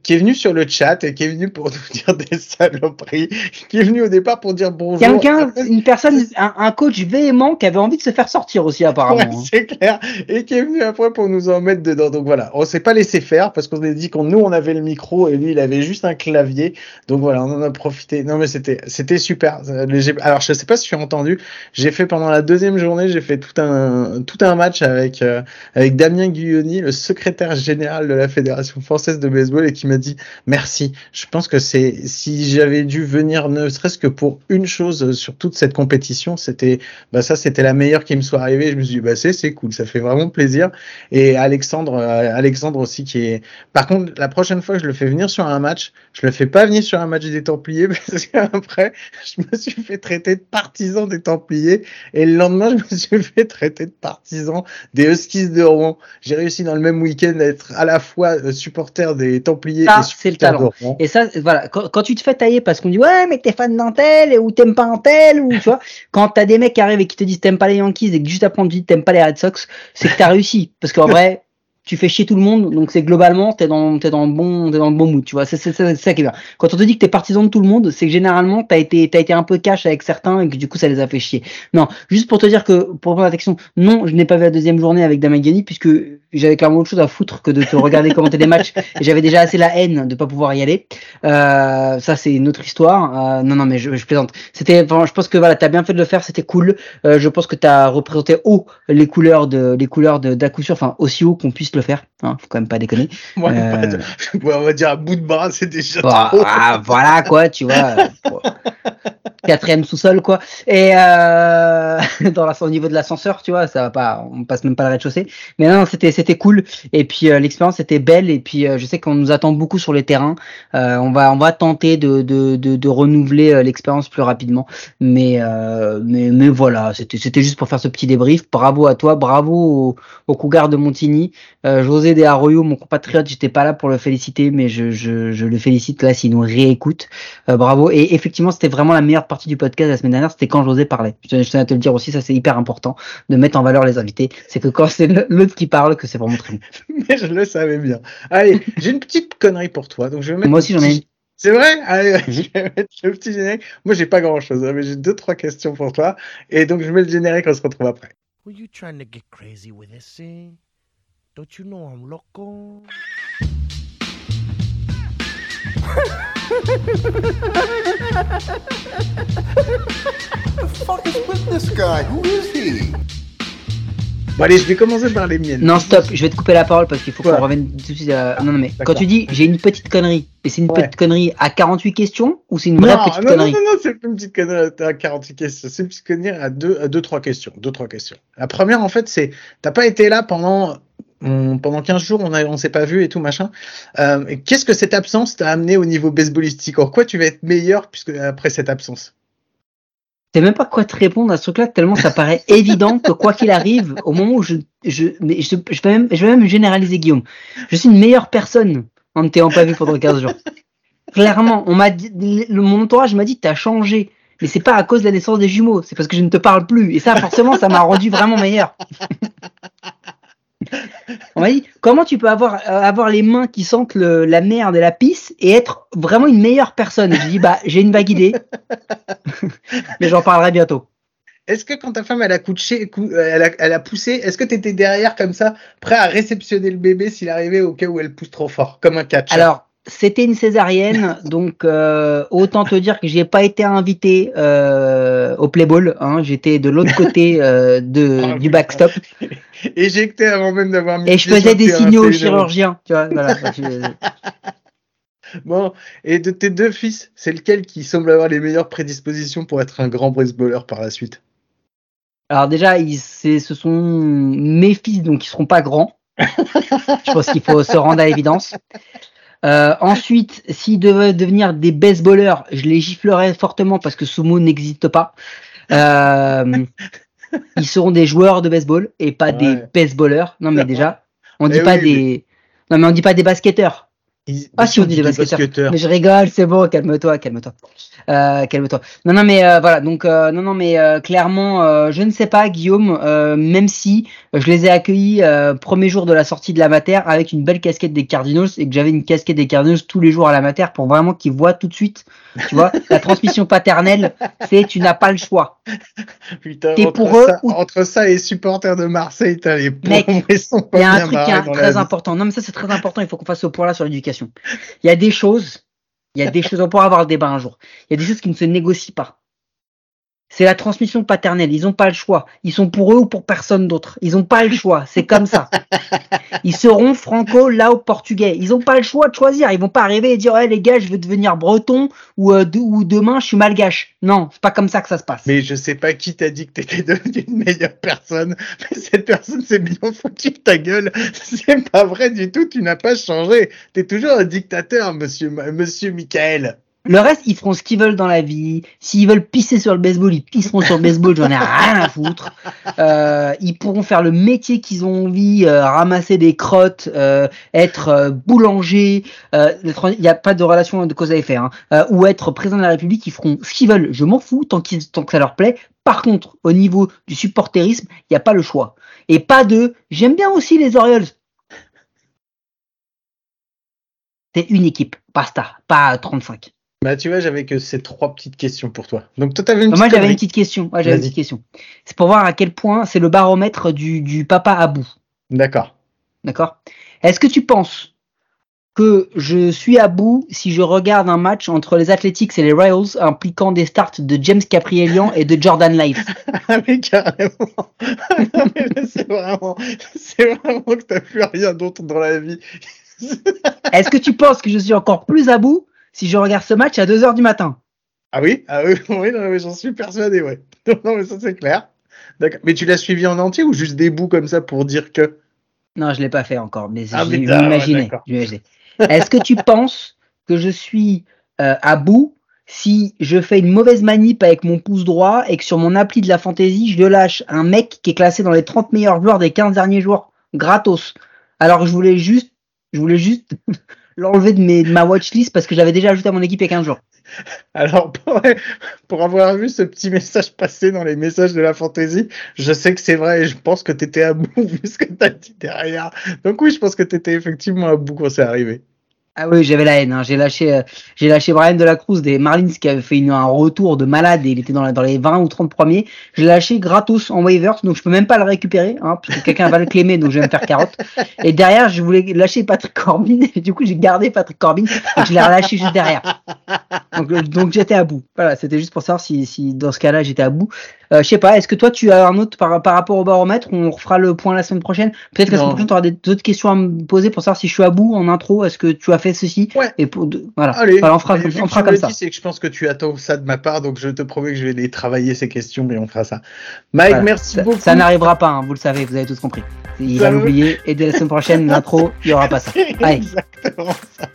qui est venu sur le chat et qui est venu pour (laughs) nous dire des saloperies, qui est venu au départ pour dire bonjour. Quelqu'un, une personne, un, coach véhément qui avait envie de se faire sortir aussi, apparemment. Ouais, hein. (laughs) c'est clair. Et qui est venu après pour nous en mettre dedans. Donc voilà, on s'est pas laissé faire parce qu'on a dit qu'on nous on avait le micro et lui il avait juste un clavier. Donc voilà, on en a profité. Non mais c'était, c'était super. Alors je sais pas si tu as entendu, j'ai fait pendant la deuxième journée, j'ai fait tout un tout un match avec euh, avec Damien Guyoni, le secrétaire général de la Fédération française de baseball, et qui m'a dit merci. Je pense que c'est si j'avais dû venir ne serait-ce que pour une chose sur toute cette compétition, c'était bah ça c'était la meilleure qui me soit arrivée. Je me suis dit bah c'est c'est cool, ça fait vraiment plaisir. Et Alexandre euh, Alexandre aussi qui est. Par contre, la prochaine fois que je le fais venir sur un match, je le fais pas venir sur un match des Templiers (laughs) parce qu'après je me suis fait traiter de partisan des Templiers et le lendemain je me suis fait traiter de partisan des Huskies de Rouen. J'ai réussi dans le même week-end à être à la fois euh, supporter des Templiers Ça, et c'est le de talent. Rouen. Et ça, voilà, quand, quand tu te fais tailler parce qu'on dit ouais, mais t'es fan d'un tel ou t'aimes pas un tel ou tu vois, quand t'as des mecs qui arrivent et qui te disent t'aimes pas les Yankees et que juste après on te dit t'aimes pas les Red Sox, c'est que t'as réussi. Parce qu'en vrai, tu fais chier tout le monde, donc c'est globalement t'es dans t'es dans le bon t'es dans le bon mood, tu vois. C'est c'est ça qui est bien. Quand on te dit que t'es partisan de tout le monde, c'est que généralement t'as été t'as été un peu cash avec certains et que du coup ça les a fait chier. Non, juste pour te dire que pour répondre à ta question, non, je n'ai pas vu la deuxième journée avec Damagani puisque j'avais clairement autre chose à foutre que de te regarder (laughs) commenter des matchs j'avais déjà assez la haine de pas pouvoir y aller. Euh, ça c'est une autre histoire. Euh, non non mais je, je plaisante. C'était enfin, je pense que voilà, t'as bien fait de le faire, c'était cool. Euh, je pense que t'as représenté haut les couleurs de les couleurs de d'à coup sûr, enfin aussi haut qu'on puisse le faire. Hein, faut quand même pas déconner. (laughs) Ouais, Euh, (laughs) on va dire à bout de bras, c'est déjà Bah, trop. ah, voilà quoi, tu vois. euh. (laughs) Quatrième sous-sol quoi. Et euh, dans la, au niveau de l'ascenseur, tu vois, ça va pas, on passe même pas le rez-de-chaussée. Mais non, c'était c'était cool. Et puis euh, l'expérience était belle. Et puis euh, je sais qu'on nous attend beaucoup sur les terrains. Euh, on va on va tenter de de de, de renouveler l'expérience plus rapidement. Mais mais mais voilà, c'était c'était juste pour faire ce petit débrief. Bravo à toi, bravo au, au Cougar de Montigny. Euh, Arroyo, mon compatriote, j'étais pas là pour le féliciter, mais je, je, je le félicite là s'il nous réécoute. Euh, bravo. Et effectivement, c'était vraiment la meilleure partie du podcast la semaine dernière, c'était quand José parlait. Je tenais je tenais à te le dire aussi, ça c'est hyper important de mettre en valeur les invités. C'est que quand c'est l'autre qui parle, que c'est vraiment très bon. (laughs) Mais je le savais bien. Allez, j'ai une petite connerie pour toi. Donc je vais mettre Moi aussi le j'en ai une. C'est vrai? Allez, je vais mettre le petit générique. Moi, j'ai pas grand chose, mais j'ai deux, trois questions pour toi. Et donc, je mets le générique, on se retrouve après. Were you trying to get crazy with this thing? Don't you know I'm loco? fuck is with this guy? Who is he? Bon, allez, je vais commencer par les miennes. Non, stop, je vais te couper la parole parce qu'il faut qu'on revienne tout de suite à... Non, non, mais quand tu dis j'ai une petite connerie, et c'est une Ouais. petite connerie à 48 questions ou c'est une Non, vraie non, petite non, non, connerie? non, c'est pas une petite connerie à 48 questions. C'est une petite connerie à deux, à deux, trois questions. Deux, trois questions. La première, en fait, c'est, t'as pas été là pendant, pendant 15 jours, on on s'est pas vu et tout, machin. Euh, Qu'est-ce que cette absence t'a amené au niveau baseballistique? En quoi tu vas être meilleur puisque, après cette absence? Sais même pas quoi te répondre à ce truc-là, tellement ça paraît (laughs) évident que quoi qu'il arrive, au moment où je, je, mais je, je vais même, je vais même généraliser Guillaume. Je suis une meilleure personne en ne t'ayant pas vu pendant 15 jours. Clairement, on dit, le, mon entourage m'a dit t'as changé. Mais c'est pas à cause de la naissance des jumeaux, c'est parce que je ne te parle plus. Et ça, forcément, ça m'a rendu vraiment meilleur. (laughs) On m'a dit, comment tu peux avoir, euh, avoir les mains qui sentent le, la merde et la pisse et être vraiment une meilleure personne? Et J'ai dit, bah, j'ai une vague idée. (laughs) Mais j'en parlerai bientôt. Est-ce que quand ta femme elle a couché, cou- elle a, elle a poussé, est-ce que tu étais derrière comme ça, prêt à réceptionner le bébé s'il arrivait au cas où elle pousse trop fort, comme un catch? Alors, c'était une césarienne, (laughs) donc euh, autant te dire que j'ai pas été invité euh, au Playball. Hein, J'étais de l'autre côté euh, de, Ah, du backstop (laughs) éjecté avant même d'avoir mis et je faisais des signaux c'est au énorme. chirurgien. Tu vois, voilà. (laughs) Bon, et de tes deux fils, c'est lequel qui semble avoir les meilleures prédispositions pour être un grand baseballeur par la suite? Alors déjà, ils, ce sont mes fils, donc ils seront pas grands. je pense qu'il faut se rendre à l'évidence. Euh, ensuite, s'ils devaient devenir des baseballeurs, je les giflerais fortement parce que ce mot n'existe pas. Euh, ils seront des joueurs de baseball et pas des Ouais. baseballeurs. Non mais (laughs) déjà, on dit Eh pas oui, des. Non mais on dit pas des basketteurs. Ils- Ah si on dit des basketteurs. basketteurs. Mais je rigole, c'est bon, calme-toi, calme-toi. Euh, calme-toi. Non, non, mais euh, voilà, donc euh, non, non, mais clairement, je ne sais pas, Guillaume, même si je les ai accueillis premier jour de la sortie de la mater avec une belle casquette des Cardinals et que j'avais une casquette des Cardinals tous les jours à la mater pour vraiment qu'ils voient tout de suite, tu vois, la transmission paternelle, (laughs) c'est tu n'as pas le choix. Putain, entre, pour eux ça, ou- entre ça et supporters de Marseille, t'as les Mec, Il y a un truc qui est très important. Non, mais ça, c'est très important. Il faut qu'on fasse ce point-là sur l'éducation. Il y a des choses, il y a des (laughs) choses, on pourra avoir le débat un jour. Il y a des choses qui ne se négocient pas. C'est la transmission paternelle. Ils ont pas le choix. Ils sont pour eux ou pour personne d'autre. Ils ont pas le choix. C'est comme ça. (laughs) Ils seront franco là au portugais. Ils ont pas le choix de choisir. Ils vont pas arriver et dire ouais les gars je veux devenir breton ou, euh, de- ou demain je suis malgache. Non, c'est pas comme ça que ça se passe. Mais je sais pas qui t'a dit que t'étais (laughs) devenu une meilleure personne, mais cette personne s'est bien foutu de ta gueule. (laughs) C'est pas vrai du tout, tu n'as pas changé. T'es toujours un dictateur, monsieur, monsieur Michael. Le reste, ils feront ce qu'ils veulent dans la vie. S'ils veulent pisser sur le baseball, ils pisseront sur le baseball, j'en ai rien à foutre. Euh, ils pourront faire le métier qu'ils ont envie, euh, ramasser des crottes, euh, être boulanger. Il n'y a pas de relation de cause à effet. Hein, ou être président de la République, ils feront ce qu'ils veulent. Je m'en fous tant, tant que ça leur plaît. Par contre, au niveau du supporterisme, il n'y a pas le choix. Et pas de j'aime bien aussi les Orioles. C'est une équipe, basta, pas 35. Bah, tu vois, j'avais que ces trois petites questions pour toi. Donc, toi, t'avais une Moi, petite j'avais une petite question. Ouais, j'avais une petite question. C'est pour voir à quel point c'est le baromètre du, du papa à bout. D'accord. D'accord Est-ce que tu penses que je suis à bout si je regarde un match entre les Athletics et les Royals impliquant des starts de James Caprielian et de Jordan Life? (laughs) Ah, mais carrément. (laughs) Là, c'est vraiment, c'est vraiment que t'as plus rien d'autre dans la vie. (laughs) Est-ce que tu penses que je suis encore plus à bout si je regarde ce match à 2h du matin Ah oui, ah oui, (laughs) oui, j'en suis persuadé, ouais. (laughs) Non, mais ça c'est clair. D'accord. Mais tu l'as suivi en entier ou juste des bouts comme ça pour dire que? Non, je l'ai pas fait encore, mais Ah, ouais, je m'imaginais. Est-ce que tu penses que je suis euh, à bout si je fais une mauvaise manip avec mon pouce droit et que sur mon appli de la fantaisie, je lâche un mec qui est classé dans les 30 meilleurs joueurs des 15 derniers jours, gratos? Alors que je voulais juste, je voulais juste (laughs) l'enlever de, mes, de ma watchlist parce que j'avais déjà ajouté à mon équipe il y a 15 jours. (laughs) Alors, pour, pour avoir vu ce petit message passer dans les messages de la fantaisie, je sais que c'est vrai et je pense que t'étais à bout vu ce que t'as dit derrière. Donc oui, je pense que t'étais effectivement à bout quand c'est arrivé. Ah oui, j'avais la haine. hein. J'ai lâché, euh, j'ai lâché Brian de la Cruz des Marlins qui avait fait une- un retour de malade et il était dans, la- dans les 20 ou 30 premiers. Je l'ai lâché gratos en waivers, donc je peux même pas le récupérer, hein, parce que quelqu'un va le claimer, donc je vais me faire carotte. Et derrière, je voulais lâcher Patrick Corbin et du coup j'ai gardé Patrick Corbin et je l'ai relâché juste derrière. Donc, euh, donc j'étais à bout. Voilà, c'était juste pour savoir si, si dans ce cas-là j'étais à bout. Euh, je sais pas, est-ce que toi tu as un autre par, par rapport au baromètre On refera le point la semaine prochaine. Peut-être que la semaine prochaine tu auras d'autres questions à me poser pour savoir si je suis à bout en intro. Est-ce que tu as fait ceci Ouais. Et pour voilà. Allez, on fera, Et vu on fera comme ça. c'est que je pense que tu attends ça de ma part, donc je te promets que je vais les travailler ces questions, mais on fera ça. Mike, Voilà. merci Ça, beaucoup. ça n'arrivera pas, hein, vous le savez, vous avez tous compris. Il Ça va l'oublier et dès la semaine prochaine, l'intro, il y aura pas ça. (laughs) Allez. exactement ça.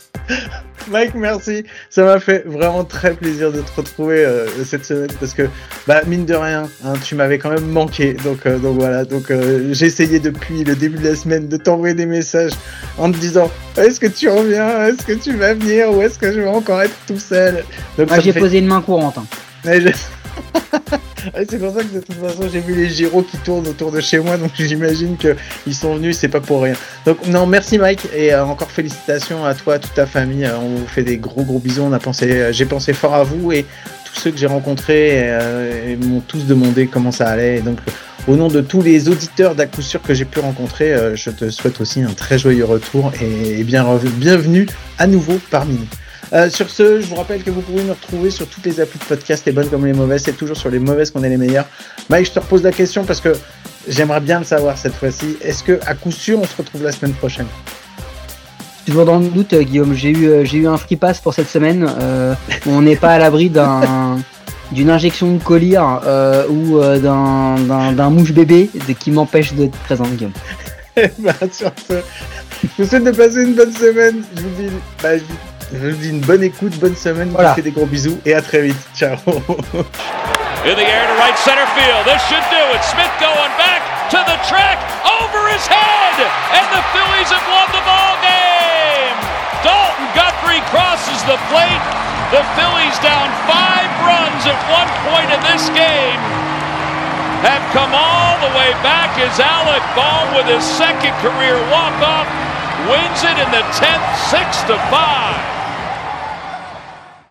Mike, merci. Ça m'a fait vraiment très plaisir de te retrouver euh, cette semaine parce que, bah, mine de rien, hein, tu m'avais quand même manqué. Donc, euh, donc voilà. Donc, euh, j'ai essayé depuis le début de la semaine de t'envoyer des messages en te disant Est-ce que tu reviens? Est-ce que tu vas venir? Ou est-ce que je vais encore être tout seul? Donc, Moi, ça me j'ai fait- posé une main courante. hein. Je- Ouais, (laughs) c'est pour ça que de toute façon j'ai vu les gyros qui tournent autour de chez moi donc j'imagine que ils sont venus c'est pas pour rien. Donc non merci Mike et euh, encore félicitations à toi toute ta famille Euh, on vous fait des gros gros bisous on a pensé euh, j'ai pensé fort à vous et tous ceux que j'ai rencontrés euh, m'ont tous demandé comment ça allait et donc au nom de tous les auditeurs d'à coup sûr que j'ai pu rencontrer euh, je te souhaite aussi un très joyeux retour et, bien bienvenue à nouveau parmi nous. Euh, sur ce, je vous rappelle que vous pouvez nous retrouver sur toutes les applis de podcast, les bonnes comme les mauvaises. C'est toujours sur les mauvaises qu'on est les meilleurs. Mike, je te repose la question parce que j'aimerais bien le savoir cette fois-ci. Est-ce que à coup sûr, on se retrouve la semaine prochaine? Toujours dans le doute, euh, Guillaume. J'ai eu, euh, j'ai eu un free pass pour cette semaine. Euh, on n'est pas à l'abri d'un (laughs) d'une injection de collyre euh, ou euh, d'un d'un- d'un mouche bébé de- qui m'empêche d'être présent, Guillaume. (laughs) Eh ben, sur ce, je vous souhaite de passer une bonne semaine. Je vous dis, bah, je vous- je vous dis une bonne écoute, bonne semaine. Je Voilà. vous fais des gros bisous et à très vite. Ciao. (laughs) In the air to right center field. This should do it. Smith going back to the track, over his head, and the Phillies have won the ball game. Dalton Guthrie crosses the plate. The Phillies down five runs at one point in this game have come all the way back as Alec Baum with his second career walk-off wins it in the 10th, 6 to 5.